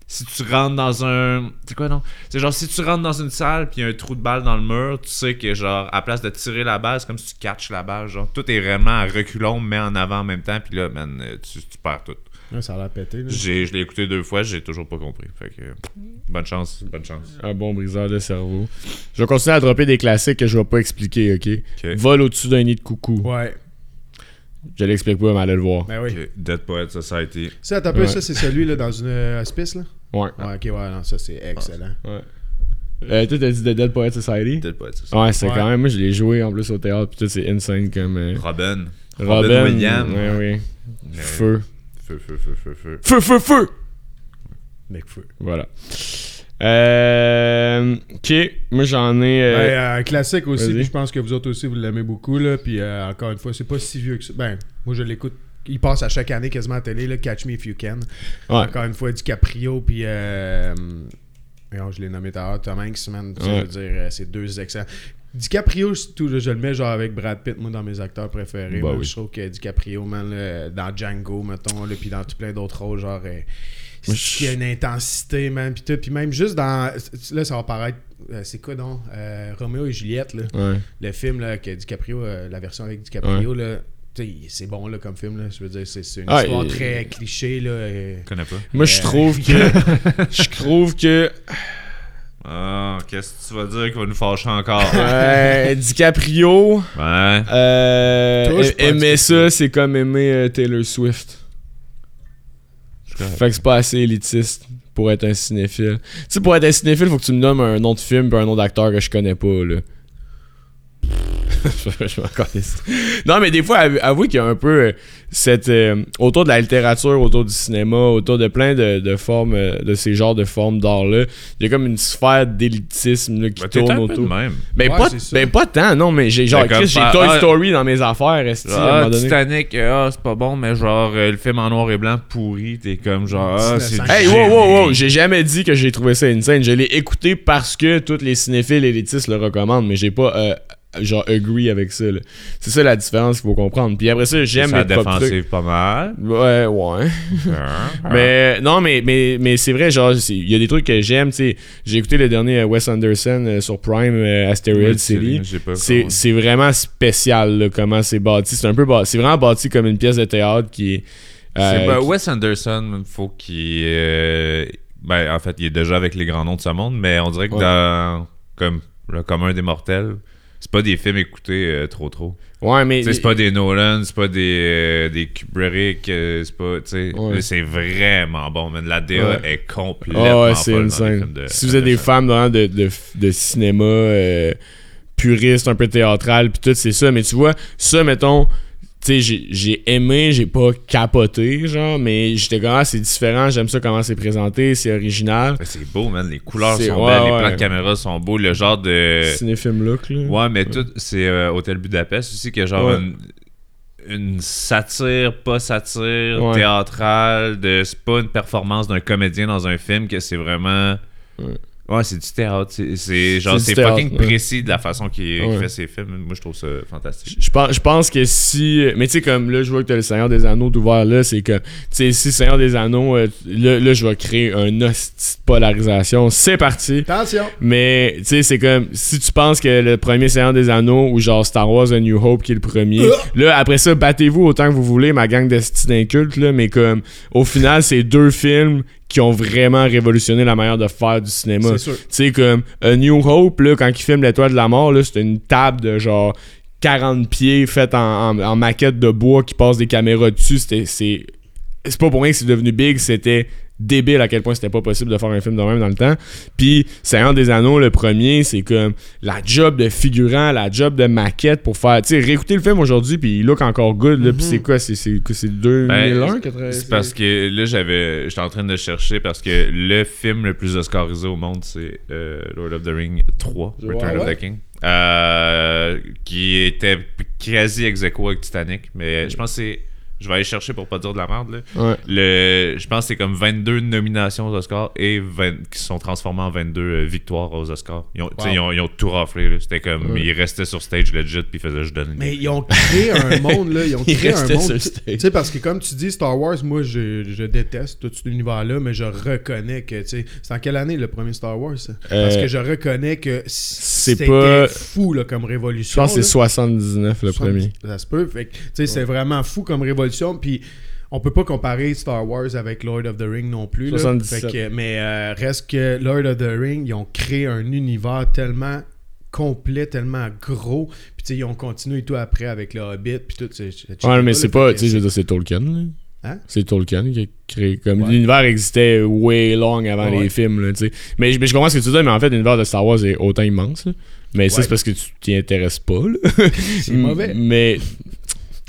si tu rentres dans un. C'est quoi non? C'est genre si tu rentres dans une salle puis un trou de balle dans le mur, tu sais que genre à place de tirer la balle, c'est comme si tu catches la balle. Genre tout est vraiment à reculons mais en avant en même temps. Puis là, man, tu perds tout. Ouais, ça a l'air pété. là. J'ai, je l'ai écouté deux fois, j'ai toujours pas compris. Fait que bonne chance, bonne chance. Un bon briseur de cerveau. Je vais continuer à dropper des classiques que je vais pas expliquer, ok? Vol au-dessus d'un nid de coucou. Ouais, Je l'explique pas, mais allez le voir. ben oui. Dead Poet Society. Ça, t'as peu, Ouais. ça, c'est celui là, dans une euh, hospice, là? Ouais. Ouais, ok, ouais, non, ça, c'est excellent. ouais. Euh, toi, t'as dit The Dead Poet Society? Dead Poet Society. Ouais, c'est Ouais. quand même. Moi, je l'ai joué en plus au théâtre, puis tout, c'est insane comme. euh, Robin. Robin. Williams. Ouais, oui. Mais- Feu. Feu, feu, feu, feu, feu. Feu, feu, feu! Mec feu. Voilà. Euh, ok, moi j'en ai. euh, Ouais, euh, un classique aussi, vas-y. puis je pense que vous autres aussi, vous l'aimez beaucoup, là. Puis euh, encore une fois, c'est pas si vieux que ça. Ben, moi, je l'écoute. Il passe à chaque année quasiment à la télé, là, Catch Me If You Can. ouais. Encore une fois, DiCaprio, puis. Euh, voyons, je l'ai nommé tout à l'heure, Tom Hanks, man. Ouais. Je veux dire, euh, c'est deux excellents. DiCaprio, c'est tout, je le mets genre avec Brad Pitt, moi, dans mes acteurs préférés. Bah man. oui. Je trouve que DiCaprio, man, là, dans Django, mettons, là, puis dans tout plein d'autres rôles, genre. il y a une intensité, man. Puis, tout, puis même juste dans. Là, ça va paraître. euh, c'est quoi donc Euh, Roméo et Juliette, là. Ouais. Le film, là, que DiCaprio, euh, la version avec DiCaprio, là. C'est bon là, comme film, là. je veux dire, c'est c'est une Ah, histoire très cliché. Là, et- Je connais pas. Moi je Euh, trouve que. Je trouve que. Ah, qu'est-ce que tu vas dire qui va nous fâcher encore? euh, DiCaprio. Ouais. Euh, aimer ça, c'est comme aimer euh, Taylor Swift. Fait que c'est pas assez élitiste pour être un cinéphile. Tu sais, pour être un cinéphile, faut que tu me nommes un nom de film et un nom d'acteur que je connais pas, là. je. Non, mais des fois, avou- avouez qu'il y a un peu euh, cette. euh, autour de la littérature, autour du cinéma, autour de plein de, de formes, euh, de ces genres de formes d'art-là, il y a comme une sphère d'élitisme là, qui tourne un peu de autour. même. Ben, Ouais, pas, ça. ben, pas tant, non, mais j'ai genre, Ben, Chris, j'ai Toy ah, Story dans mes affaires, esti, à un Ah. Titanic, ah, c'est pas bon, mais genre, euh, le film en noir et blanc pourri, t'es comme genre, ah, c'est 1900. Hey, wow, wow, wow, j'ai jamais dit que j'ai trouvé ça insane. Je l'ai écouté parce que tous les cinéphiles élitistes le recommandent, mais j'ai pas, euh, genre, agree avec ça, là. C'est ça la différence qu'il faut comprendre. Puis après ça, j'aime Ça les défensive pas mal. Ouais, ouais. Ah. Mais non, mais, mais, mais c'est vrai, genre, il y a des trucs que j'aime, tu sais. J'ai écouté le dernier euh, Wes Anderson euh, sur Prime, euh, Asteroid City. C'est c'est vraiment spécial, là, comment c'est bâti. C'est un peu bâti- C'est vraiment bâti comme une pièce de théâtre qui est. euh, C'est- ben, qui- Wes Anderson, faut qu'il. ben, en fait, il est déjà avec les grands noms de ce monde, mais on dirait que Ouais. dans. Comme le commun des mortels, c'est pas des films écoutés euh, trop trop. Ouais, mais. C'est pas des Nolan, c'est pas des, euh, des Kubrick, euh, c'est pas. Tu Ouais. c'est vraiment bon, man. La DA Ouais. est complètement. Ouais, c'est films de Si vous êtes des fans de, de, de cinéma puriste, un peu théâtral, puis tout, c'est ça. Mais tu vois, ça, mettons, tu sais, j'ai- aimé, j'ai pas capoté, genre, mais j'étais comme, ah, c'est différent, j'aime ça comment c'est présenté, c'est original. C'est beau, man. Les couleurs sont ouais, belles, les ouais. plans de caméra sont beaux, le genre de. Cinéfilm look, là. Ouais, mais tout, c'est euh, Hôtel Budapest aussi, qui a genre une, une satire, pas satire, théâtrale, de c'est pas une performance d'un comédien dans un film, que c'est vraiment. Ouais. C'est du théâtre. C'est, genre, C'est fucking ouais. précis de la façon qu'il, fait ses films. Moi, je trouve ça fantastique. Je pense, je pense que si. Mais tu sais, comme là, je vois que t'as le Seigneur des Anneaux d'ouvert là, c'est que. Tu sais, si Seigneur des Anneaux, euh, là, là, je vais créer un hostie de polarisation. C'est parti. Attention! Mais tu sais, c'est comme si tu penses que le premier Seigneur des Anneaux ou genre Star Wars A New Hope qui est le premier, là après ça, battez-vous autant que vous voulez, ma gang d'incultes, là, mais comme au final, c'est deux films qui ont vraiment révolutionné la manière de faire du cinéma. C'est sûr. Tu sais, comme A New Hope, là, quand il filme l'étoile de la mort, c'était une table de genre 40 pieds faite en, en- en maquette de bois qui passe des caméras dessus. C'est, c'est pas pour rien que c'est devenu big, c'était débile à quel point c'était pas possible de faire un film de même dans le temps. Puis Seigneur des Anneaux, le premier, c'est comme la job de figurant, la job de maquette pour faire. Tu sais, réécouter le film aujourd'hui, puis il look encore good, là. Puis c'est quoi C'est c'est- c'est 2001 80, C'est parce que là, j'avais. J'étais en train de chercher parce que le film le plus oscarisé au monde, c'est euh, Lord of the Ring 3, Ouais, Return of the King. Euh, qui était quasi ex avec Titanic. Mais je pense que c'est. Je vais aller chercher pour pas dire de la merde. Là. Ouais. Le, je pense que c'est comme 22 nominations aux Oscars et 20 qui sont transformées en 22 euh, victoires aux Oscars. Ils ont, Wow. ils ont, ils ont tout raflé. là. C'était comme. Ouais. Ils restaient sur stage legit puis ils faisaient juste donner. Mais ils ont créé un monde, là. Ils ont créé un monde. sur Tu sais, parce que comme tu dis, Star Wars, moi, je, je déteste tout cet univers-là, mais je reconnais que, tu sais, c'est en quelle année le premier Star Wars? Parce Euh, que je reconnais que c'est c'était pas- fou, là, comme Je révolution. pense que c'est là. 79 le premier. Ça se peut. Tu sais, c'est vraiment fou comme révolution. Puis, on peut pas comparer Star Wars avec Lord of the Ring non plus. là. 77. Fait que- mais euh, reste que Lord of the Ring, ils ont créé un univers tellement complet, tellement gros. Puis, tu sais, ils ont continué tout après avec le Hobbit. Puis tout. c'est- Ouais, mais c'est pas, tu sais, je veux dire, c'est Tolkien. là. Hein? C'est Tolkien qui a créé comme Ouais. l'univers existait way long avant Ouais. les films là, tu sais. Mais, je- mais je comprends ce que tu dis, mais en fait l'univers de Star Wars est autant immense. là. Mais ça c'est parce que tu t'y intéresses pas. là. C'est mauvais. Mais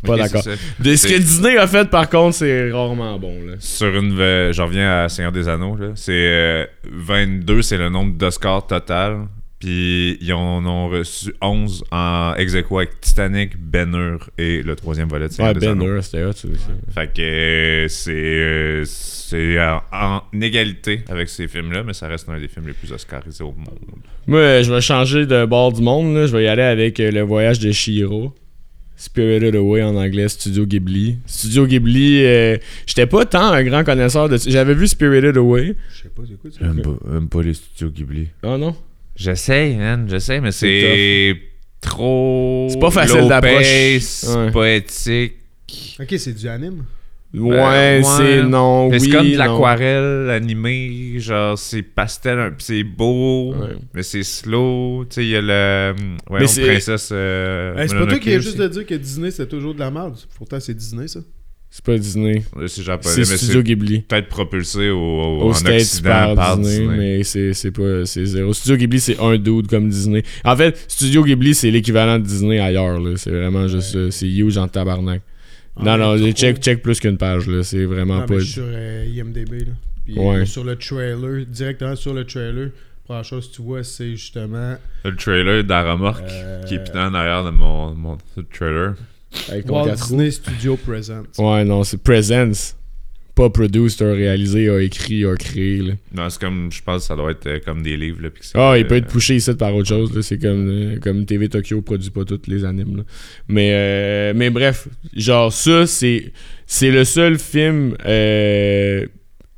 pas d'accord. ce que Disney a fait par contre, c'est rarement bon là. Sur une. J'en reviens à Seigneur des Anneaux. là. C'est euh, 22, c'est le nombre d'Oscars total. Puis ils en ont reçu 11 en ex avec Titanic, Ben Hur et le troisième volet de Seigneur Ouais, des Ben Anneaux. Hur, c'était hot, ça aussi. Fait que c'est euh, c'est en égalité avec ces films-là, mais ça reste un des films les plus oscarisés au monde. Moi, je vais changer de bord du monde. là. Je vais y aller avec euh, le voyage de Shiro. Spirited Away en anglais, Studio Ghibli. Studio Ghibli, euh, j'étais pas tant un grand connaisseur de. J'avais vu Spirited Away. Je sais pas, c'est quoi ça? J'aime pas, les studios Ghibli. Oh non? J'essaye, man, j'essaye, mais c'est trop. C'est pas facile d'approche. Ouais. pas éthique. Ok, c'est du anime? Ouais, ouais. c'est non. Mais oui, c'est comme de l'aquarelle animée, genre c'est pastel, c'est beau, Ouais. mais c'est slow. Tu sais, il y a le. Ouais, Mais on princesse. euh, Hey, c'est pas toi qui viens juste de dire que Disney c'est toujours de la merde. Pourtant, c'est Disney ça. C'est pas Disney. Ouais, C'est japonais, mais Studio Ghibli. peut-être propulsé au, au- Au en States Occident par, par Disney, Disney. mais c'est c'est pas c'est zéro. Studio Ghibli c'est un dude comme Disney. En fait, Studio Ghibli c'est l'équivalent de Disney ailleurs là. C'est vraiment juste euh, c'est huge en tabarnak. Non non, mais check plus qu'une page là. C'est vraiment Non, pas. mais je suis sur euh, IMDB là. Puis Ouais. euh, sur le trailer, directement sur le trailer, première chose que tu vois, c'est justement Le trailer de la remorque euh, qui est putain en arrière de mon, mon le trailer. Avec ton Walt. Disney Studio Present. Ouais non c'est Presence. Pas produced, a réalisé, a écrit, a créé là. Non, c'est comme, je pense que ça doit être euh, comme des livres. Là, Ah, il peut euh, être poussé ici par autre chose. là. C'est comme, euh, comme TV Tokyo produit pas toutes les animes. là. Mais, euh, mais bref, genre ça, c'est, c'est le seul film euh,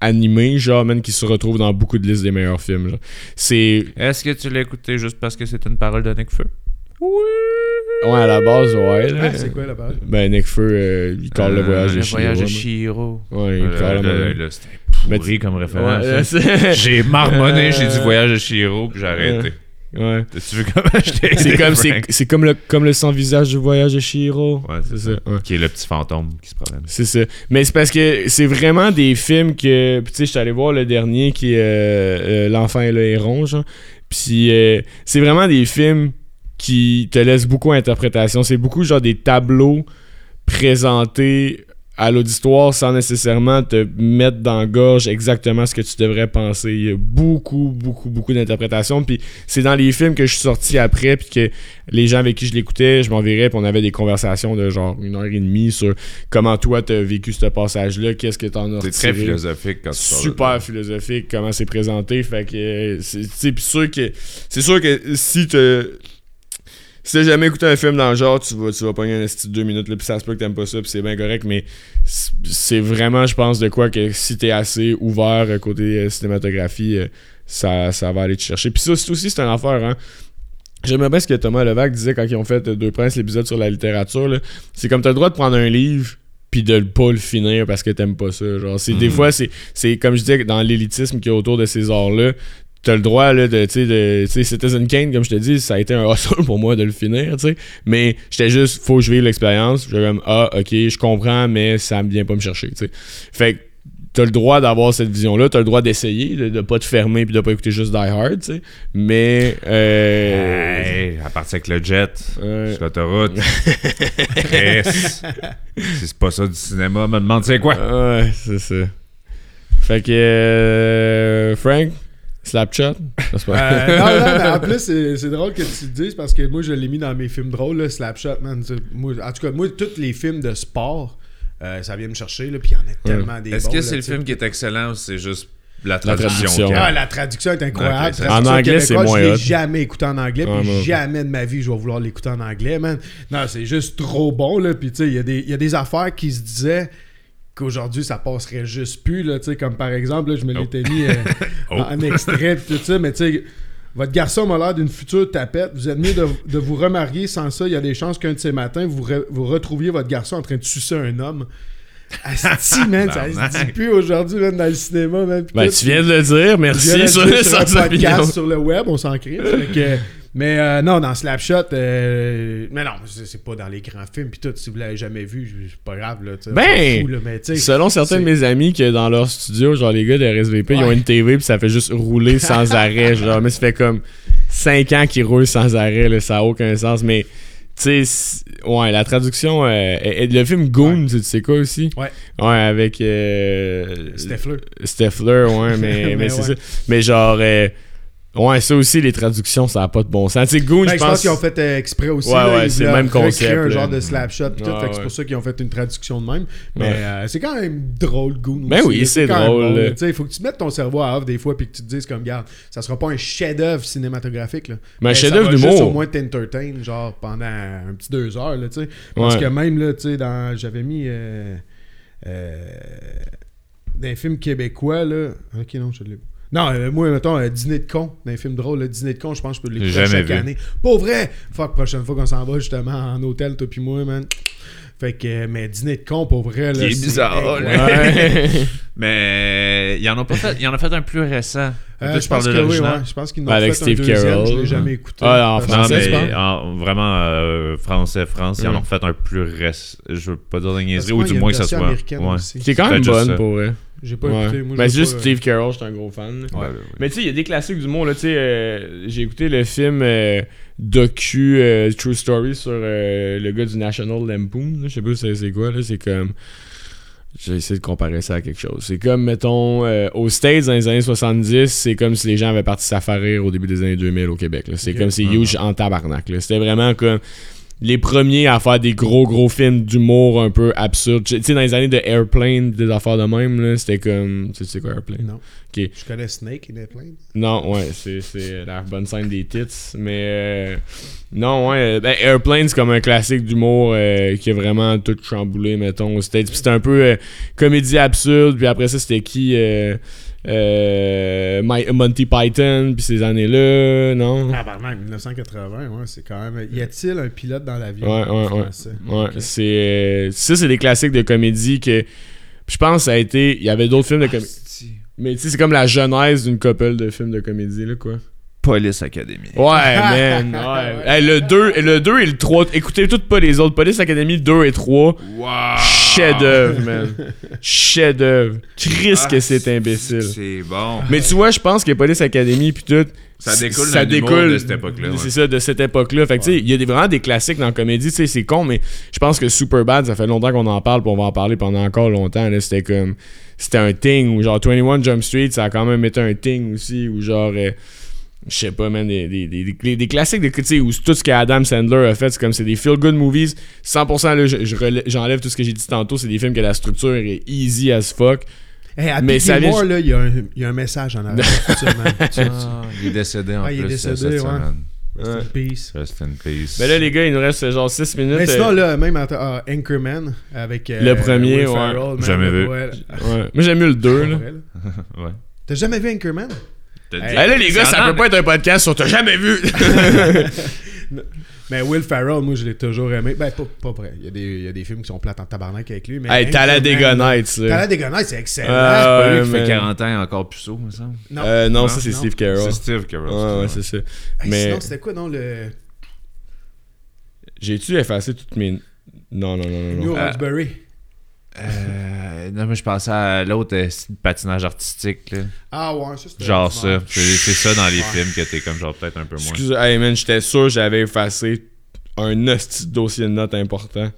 animé, genre, man, qui se retrouve dans beaucoup de listes des meilleurs films. genre. C'est. Est-ce que tu l'as écouté juste parce que c'est une parole de Necfeu? Ouais, à la base, ouais. là. Ah, c'est quoi la page Ben, Necfeu, euh, il colle le voyage de Le Shiro. voyage de. Chihiro. Ouais, il Euh, colle là, le- là, C'était pourri comme référence. hein. J'ai marmonné, Euh, j'ai dit voyage de Chihiro, puis j'ai arrêté. Ouais. Tu veux comment je C'est comme, c'est, c'est comme, le, comme le sans-visage du voyage de Shiro. Ouais, c'est ça. ouais. Qui est le petit fantôme qui se promène. C'est ça. Mais c'est parce que c'est vraiment des films que. Puis tu sais, je suis allé voir le dernier qui est euh, euh, L'enfant et le héron, genre. Puis euh, c'est vraiment des films qui te laissent beaucoup d'interprétation. C'est beaucoup genre des tableaux présentés à l'auditoire sans nécessairement te mettre dans la gorge exactement ce que tu devrais penser. Il y a beaucoup, beaucoup, beaucoup d'interprétations. Puis c'est dans les films que je suis sorti après, puis que les gens avec qui je l'écoutais, je m'enverrais, puis on avait des conversations de genre une heure et demie sur comment toi t'as vécu ce passage-là, qu'est-ce que t'en as C'est très philosophique quand tu Super philosophique comment c'est présenté. Fait que euh, c'est tu sais, puis sûr que c'est sûr que si tu si t'as jamais écouté un film dans le genre, tu vas, tu vas pogner un deux minutes, là, puis ça se peut que t'aimes pas ça, puis c'est bien correct, mais c'est vraiment, je pense, de quoi que si t'es assez ouvert euh, côté euh, cinématographie, euh, ça, ça va aller te chercher. Puis ça, c'est aussi, c'est une affaire, hein. J'aimais bien ce que Thomas Levac disait quand ils ont fait Deux Princes, l'épisode sur la littérature. C'est comme t'as le droit de prendre un livre, puis de pas le finir parce que t'aimes pas ça. Genre, c'est, Des Mhm. fois, c'est, c'est comme je disais, dans l'élitisme qui est autour de ces arts-là, t'as le droit là, de, tu sais, de, tu sais, Citizen Kane, comme je te dis, ça a été un hustle pour moi de le finir, tu sais. Mais j'étais juste, faut que je vive l'expérience. J'étais comme, ah, ok, je comprends, mais ça me vient pas me chercher, tu sais. Fait que t'as le droit d'avoir cette vision-là, t'as le droit d'essayer, de, de pas te fermer puis de pas écouter juste Die Hard, tu sais. Mais. Euh, Hey, à partir avec le jet, Ouais. sur l'autoroute. Si c'est pas ça du cinéma, me demande c'est quoi. Ouais, c'est ça. Fait que. euh, Frank, Slapshot? Euh, non, non, mais en plus, c'est drôle que tu le dises parce que moi, je l'ai mis dans mes films drôles, là, Slapshot, man. Moi, en tout cas, moi, tous les films de sport, euh, ça vient me chercher, là, puis il y en a tellement des Est-ce que c'est le film qui est excellent ou c'est juste la traduction. traduction? qui- Ah, la traduction est incroyable. Ok, ça- Traduction En anglais, c'est moins Je l'ai jamais écouté en anglais, Ouais, puis jamais de ma vie, je vais vouloir l'écouter en anglais, man. Non, c'est juste trop bon, là. Puis, tu sais, y, il y a des affaires qui se disaient qu'aujourd'hui, ça passerait juste plus, là. Comme par exemple, là, je me Oh. l'étais mis euh, Oh. en extrait, tout ça, mais tu sais. Votre garçon m'a l'air d'une future tapette. Vous êtes mieux de, de vous remarier. Sans ça, il y a des chances qu'un de ces matins, vous, re- vous retrouviez votre garçon en train de sucer un homme. Asti, man, ça se dit plus aujourd'hui, même dans le cinéma, man. Ben, tu viens de le dire, merci sur le sur podcast le web, on s'en crée. Mais euh, non, dans Slapshot, euh, mais non, c'est pas dans les grands films. Puis tout, si vous l'avez jamais vu, c'est pas grave. Là, Ben, fout, là, mais Selon certains de mes amis que dans leur studio, genre les gars de RSVP, ils ont une TV puis ça fait juste rouler sans arrêt. Genre, mais ça fait comme 5 ans qu'ils roulent sans arrêt, là, ça a aucun sens. Mais, tu sais, ouais, la traduction, euh, et- et le film Goon, tu sais quoi aussi? Ouais. Ouais, avec euh, Stifler. Stifler, ouais, mais, Mais mais c'est ouais. ça. Mais genre, euh, ouais, ça aussi, les traductions, ça a pas de bon sens. Tu sais, Goon, Ben, je pense pense. qu'ils ont fait euh, exprès aussi. Ouais, là, ouais, c'est le même concept, un là. genre de slapshot. Ouais, c'est pour ça qu'ils ont fait une traduction de même. Mais Ouais. euh, c'est quand même drôle, Goon. Ben aussi, oui, c'est drôle, bon, Il faut que tu mettes ton cerveau à off des fois puis que tu te dises comme, garde, ça sera pas un chef-d'œuvre cinématographique. Là. Mais un Mais chef-d'œuvre d'humour. juste au moins t'entertain, genre pendant un petit deux heures, là, tu sais. Parce que même, là, tu sais, dans... j'avais mis... Euh, euh, d'un film québécois, là... Ok, non, je l'ai. Non, euh, moi, mettons, euh, Dîner de con, d'un film drôle, là, Dîner de con, je pense que je peux l'écouter chaque vu. année. Pas vrai! Fuck, prochaine fois qu'on s'en va, justement, en hôtel, toi puis moi, man. Fait que, euh, mais Dîner de con, pour vrai, là, Qui est c'est bizarre. Ouais. Mais ils en ont pas fait. Ils en ont fait un plus récent. Euh, je pense que oui, ouais. Je pense qu'ils n'ont Avec fait Steve un deuxième, Carell. je l'ai jamais écouté. Ah, en que- Non, français, mais en- vraiment, euh, français, France, ils en ont fait un plus récent. Je veux pas dire de niaiserie, ou il du a moins que ça soit. Ouais. aussi. Qui est quand C'est même bonne pour vrai. J'ai pas Ouais. écouté. Moi, Ben, juste pas, Steve Carell, je suis un gros fan. Ouais, ouais, ouais. Mais tu sais, il y a des classiques d'humour. là, tu sais, euh, J'ai écouté le film euh, docu euh, True Story sur euh, le gars du National Lampoon. là. Je sais pas c'est c'est quoi. là C'est comme. J'ai essayé de comparer ça à quelque chose. C'est comme, mettons, euh, aux States dans les années 70, c'est comme si les gens avaient parti s'affarir au début des années 2000 au Québec. là. C'est comme c'est huge en tabarnak. là. C'était vraiment comme les premiers à faire des gros gros films d'humour un peu absurdes. Tu sais, dans les années de Airplane, des affaires de même, là, c'était comme. Tu sais c'est quoi Airplane? Non. Ok. Je connais Snake in Airplane. Non, ouais, c'est, c'est la bonne scène des tits. Mais euh, non, ouais, ben, Airplane, c'est comme un classique d'humour euh, qui a vraiment tout chamboulé, mettons, aux States. Puis c'était un peu euh, comédie absurde. Puis après ça, c'était qui euh, My- Monty Python, puis ces années-là, non? Ah, pardon, 1980, ouais, c'est quand même. Y a-t-il un pilote dans l'avion Ouais, ouais, ouais. français? Ouais, c'est euh, ça c'est des classiques de comédie que je pense que ça a été il y avait d'autres films de comédie mais tu sais c'est comme la genèse d'une couple de films de comédie là quoi. Police Academy. Ouais, man. Ouais. Hey, le 2 le 2 et le 3, écoutez toutes pas les autres. Police Academy 2 et 3, Wow! Chef-d'œuvre, man. Chef-d'œuvre. Triste que c'est imbécile. Ah, C'est bon. Mais tu vois, je pense que Police Academy puis tout Ça découle ça découle de cette époque-là, ouais. C'est ça de cette époque-là. Fait que tu sais, il y a des, vraiment des classiques dans la comédie, tu sais, c'est con mais je pense que Superbad, ça fait longtemps qu'on en parle, puis on va en parler pendant encore longtemps c'était comme c'était un thing ou genre 21 Jump Street, ça a quand même été un thing aussi ou genre euh, je sais pas, man, des, des, des, des- des classiques de tu sais, où tout ce qu'Adam Sandler a fait, c'est comme c'est des feel-good movies. 100%, là, je- je j'enlève tout ce que j'ai dit tantôt, c'est des films que la structure est easy as fuck. Hey, à Mais mais ça là, il y, a un- il y a un message en arrière. Ah, il est décédé en Ah, il est plus décédé, cette ouais. semaine. Rest in peace. Rest in peace. Ben là, les gars, il nous reste genre 6 minutes. Mais sinon, euh, là, même en ah, Anchorman avec. euh, Le premier, Will ouais. Man, Jamais vu. ouais. Moi, j'aime mieux le 2, là. Pour vrai, là. ouais. T'as jamais vu Anchorman? Hey, là, les gars, ça peut pas être un podcast sur T'as jamais vu. Mais Will Ferrell, moi, je l'ai toujours aimé. Ben, pas, pas vrai. Il y, a des, il y a des films qui sont plates en tabarnak avec lui. Mais hey, Anchorman, Nights, là. Talladega Nights, c'est excellent. Ah, C'est pas lui qui fait man. 40 ans et encore plus saut, me semble. non. Euh, non, Non, ça, c'est. Steve Carell. C'est Steve Carell. Ouais, ouais, c'est ça. Hey, mais- Sinon, c'était quoi, non, le J'ai-tu effacé toutes mes. Non, non, non, non. New. Euh, Roxbury? Euh, non, mais je pensais à l'autre euh, c'est le patinage artistique. Là. Ah ouais, ça c'était. Genre ça. C'est ça dans les Ouais. films que t'es comme genre peut-être un peu moins. Excuse, hey man, j'étais sûr que j'avais effacé un hostie dossier de notes important.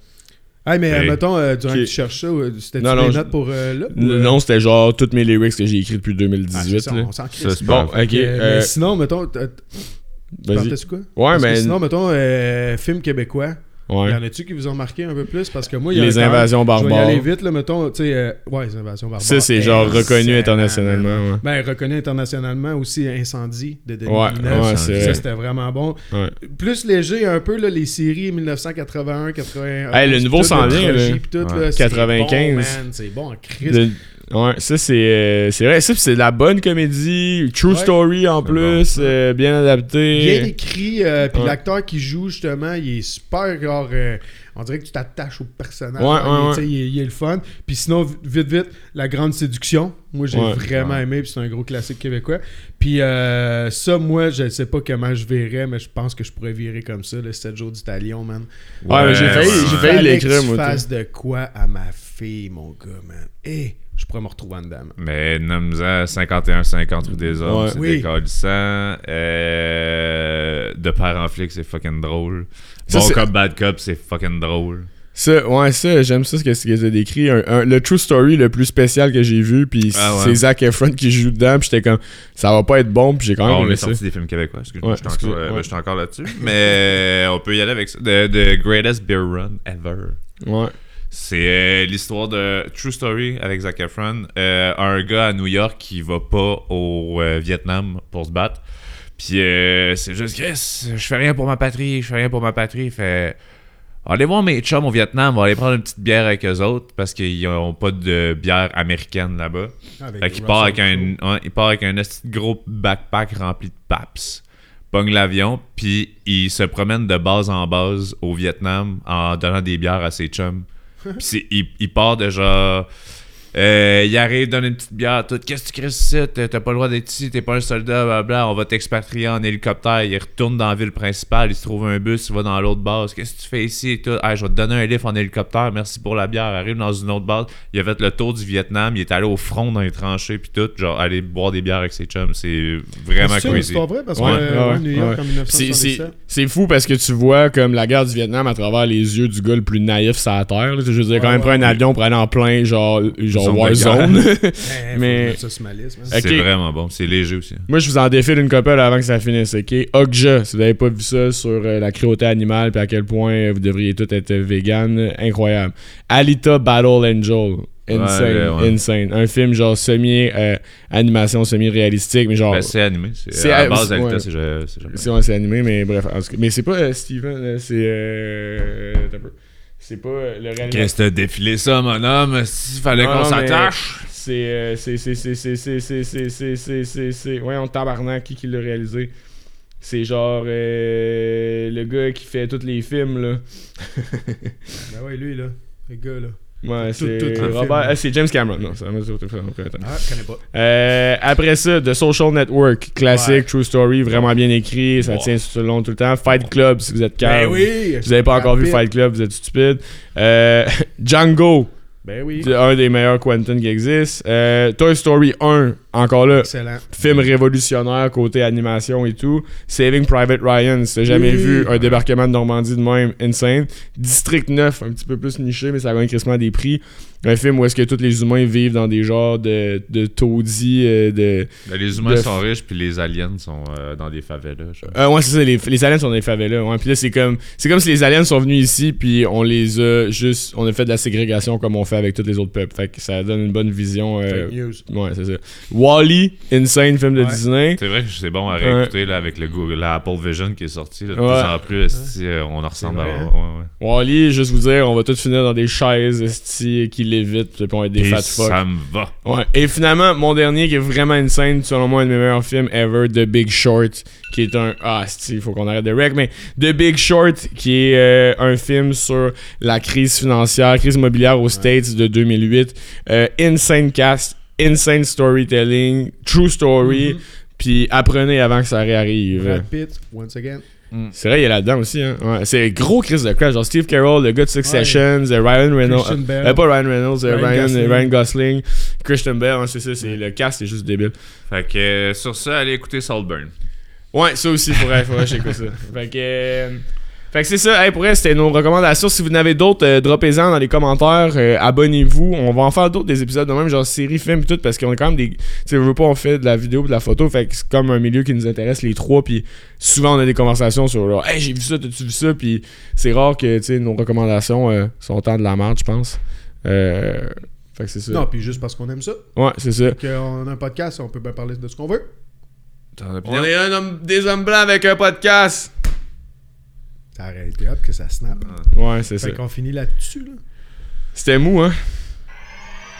Hey, mais Hey. mettons, euh, durant que tu cherches ça, euh, c'était des non, notes je- pour euh, là ou, euh, Non, c'était genre toutes mes lyrics que j'ai écrits depuis ah, c'est 2018. ça, là. on s'en. Ça, c'est Bon, ok. Euh, euh, mais sinon, mettons, Vas-y. Partais sur quoi? Ouais, Parce que mais. sinon, mettons, euh, film québécois. Ouais. Y en a-tu qui vous ont marqué un peu plus? Parce que moi, il y a Les un invasions Je vais y barbares. aller vite, là, mettons, tu sais, euh, ouais, les invasions barbares. Ça, c'est genre reconnu internationalement. ouais. Ben, reconnu internationalement aussi, Incendie de Denis Ouais, Villeneuve. ouais, ça, c'était vraiment bon. Ouais. Plus léger un peu, là, les séries 1981, 81. Hey, le nouveau s'en vient, là. Ouais. 95. C'est bon, man, c'est bon en crise. Ouais, ça c'est euh, c'est vrai, ça c'est de la bonne comédie, true Ouais. story en plus, euh, bien adapté. Bien écrit, euh, puis Ouais. l'acteur qui joue justement, il est super genre, on dirait que tu t'attaches au personnage. Ouais, Il est- Il, il le fun. Puis sinon, vite, vite, La Grande Séduction. Moi, j'ai vraiment aimé, puis c'est un gros classique québécois. Puis ça, moi, je sais pas comment je verrais, mais je pense que je pourrais virer comme ça, le 7 jours du talion, man. Ouais, j'ai failli- j'ai failli l'écrire, moi, fasses de quoi à ma fille, mon gars, man. Eh, je pourrais me retrouver en dedans. Mais nomme-en 51-50 rue des Hommes, Ouais. c'est Oui. décalissant. Euh, de père en flic, c'est fucking drôle. Ça, bon cop, bad cop, c'est fucking drôle. Ça, ouais, ça, j'aime ça ce que ce que t'as décrit. Un- un- le true story le plus spécial que j'ai vu, puis Ah ouais. c'est Zac Efron qui joue dedans, puis j'étais comme, ça va pas être bon, puis j'ai quand même Bon, on aimé est ça. sorti des films québécois, excuse-moi, Ouais, j'étais excuse- encore, euh, ouais. ben, j'étais encore là-dessus. Mais on peut y aller avec ça. The, the Greatest Beer Run Ever. Ouais. C'est euh, l'histoire de True Story avec Zac Efron. Euh, un gars à New York qui va pas au euh, Vietnam pour se battre. Puis c'est juste, Chris, je fais rien pour ma patrie, je fais rien pour ma patrie. Fait, allez voir mes chums au Vietnam, on va aller prendre une petite bière avec eux autres parce qu'ils ont pas de bière américaine là-bas. Avec Fait qu'il part avec un, il part avec un gros backpack rempli de paps. Pogne l'avion, puis il se promène de base en base au Vietnam en donnant des bières à ses chums. Puis il, il part de genre. Euh, il arrive, donne une petite bière, tout. Qu'est-ce que tu crées ici? T'as pas le droit d'être ici, t'es pas un soldat, blablabla. On va t'expatrier en hélicoptère. Il retourne dans la ville principale, il se trouve un bus, il va dans l'autre base. Qu'est-ce que tu fais ici? Et tout? Hey, je vais te donner un lift en hélicoptère, merci pour la bière. Arrive dans une autre base. Il a fait le tour du Vietnam, il est allé au front dans les tranchées, puis tout. Genre, aller boire des bières avec ses chums. C'est vraiment C'est crazy. histoire vraie? Parce que Ouais, euh, ouais, New York ouais. en C'est- C'est 1977. c'est fou parce que tu vois comme la guerre du Vietnam à travers les yeux du gars le plus naïf sur la terre. là. Je veux dire, quand Ouais, même ouais, un avion pour aller en plein genre, genre Warzone. Mais-. C'est vraiment bon. C'est léger aussi. Moi, je vous en défile une couple avant que ça finisse, ok? Okja, si vous n'avez pas vu ça sur euh, la cruauté animale puis à quel point euh, vous devriez tous être vegan, euh, incroyable. Alita Battle Angel, insane, Ouais, ouais. insane. Un film genre semi-animation, semi-réalistique, mais genre... Ben, c'est animé. C'est, C'est à la base, c'est, animé, mais bref. en tout cas- mais c'est pas euh, Steven, euh, c'est. Euh, attends un peu. C'est pas le réalisateur. défilé ça, mon homme. S'il fallait qu'on s'attache. C'est. C'est. C'est. C'est. C'est. C'est. C'est. Ouais, on tabarnak qui, qui l'a réalisé. C'est genre euh, le gars qui fait tous les films, là. ben ouais, lui, là. Le gars, là. Ouais, c'est. Robert. ah, c'est James Cameron. Non, ça m'a dit. Ah, je connais pas. Euh, après ça, The Social Network, classique, Ouais. true story, vraiment bien écrit, ça Wow. tient tout le long, tout le temps. Fight Club, si vous êtes calme. Ben oui! Vous avez pas encore vu. Fight Club, vous êtes stupide. Euh, Django, Ben oui. c'est un des meilleurs Quentin qui existe. Euh, Toy Story 1, encore là, Excellent. film révolutionnaire côté animation et tout. Saving Private Ryan, si t'as jamais Oui. vu un débarquement de Normandie de même, insane. District 9, un petit peu plus niché, mais ça gagne crissement des prix. Un film où est-ce que tous les humains vivent dans des genres de, de taudis, euh, de... Ben, les humains de- sont riches, puis les aliens sont euh, dans des favelas. Euh, ouais, c'est ça, les, les aliens sont dans les favelas. Ouais. Puis là, c'est comme, c'est comme si les aliens sont venus ici, puis on les a juste. On a fait de la ségrégation comme on fait avec tous les autres peuples. Fait que ça donne une bonne vision. euh, news. ouais, c'est ça. Wally, insane film de Ouais. Disney. C'est vrai que c'est bon à réécouter là, avec le Google, la Apple Vision qui est sorti. Là, de Ouais. plus en plus, esti, euh, on en ressemble à. vrai, ouais, ouais. Wally, juste vous dire, on va tous finir dans des chaises esti, qui lévitent, puis on va être des Puis fat fuck. ça me va. Ouais. Et finalement, mon dernier qui est vraiment insane, selon moi, un de mes meilleurs films ever, The Big Short, qui est un. Ah, il faut qu'on arrête de rec, mais The Big Short, qui est euh, un film sur la crise financière, crise immobilière aux States de 2008. Euh, insane cast, insane storytelling, true story. Mhm. Puis apprenez avant que ça réarrive. Brad Pitt, once again. Mm. C'est vrai, il est là-dedans aussi. Hein. Ouais, c'est gros Chris de crash. Genre Steve Carroll, le gars de Successions, euh, Ryan Reynolds. Christian Bale. euh, pas Ryan Reynolds, euh, Ryan Ryan, Gosling. Ryan Gosling, Christian Bale. hein, c'est ça, c'est, le cast est juste débile. Fait que euh, sur ça, allez écouter Saltburn. Ouais, ça aussi, faudrait, faudrait que j'écoute ça. Fait que, euh, fait que c'est ça. Hey, pour elle, c'était nos recommandations. Si vous en avez d'autres, euh, droppez-en dans les commentaires. Euh, abonnez-vous. On va en faire d'autres des épisodes de même, genre séries, films et tout, parce qu'on est quand même des. Tu veux pas, on fait de la vidéo de la photo. Fait que c'est comme un milieu qui nous intéresse, les trois. Puis souvent, on a des conversations sur genre, hey, j'ai vu ça, t'as-tu vu ça? Puis c'est rare que, tu sais, nos recommandations euh, sont tant de la merde, je pense. Euh, fait que c'est ça. Non, puis juste parce qu'on aime ça. Ouais, c'est ça. Qu'on a un podcast, on peut bien parler de ce qu'on veut. On est un homme, des hommes blancs avec un podcast. Ça a arrêté hop que ça snap. Ouais, c'est ça. Fait qu'on finit là-dessus, là. C'était mou, hein?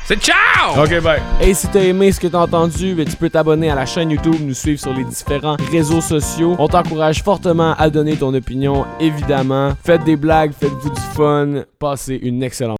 C'est ciao! Ok, bye. Et si t'as aimé ce que t'as entendu, ben, tu peux t'abonner à la chaîne YouTube, nous suivre sur les différents réseaux sociaux. On t'encourage fortement à donner ton opinion, évidemment. Faites des blagues, faites-vous du fun, passez une excellente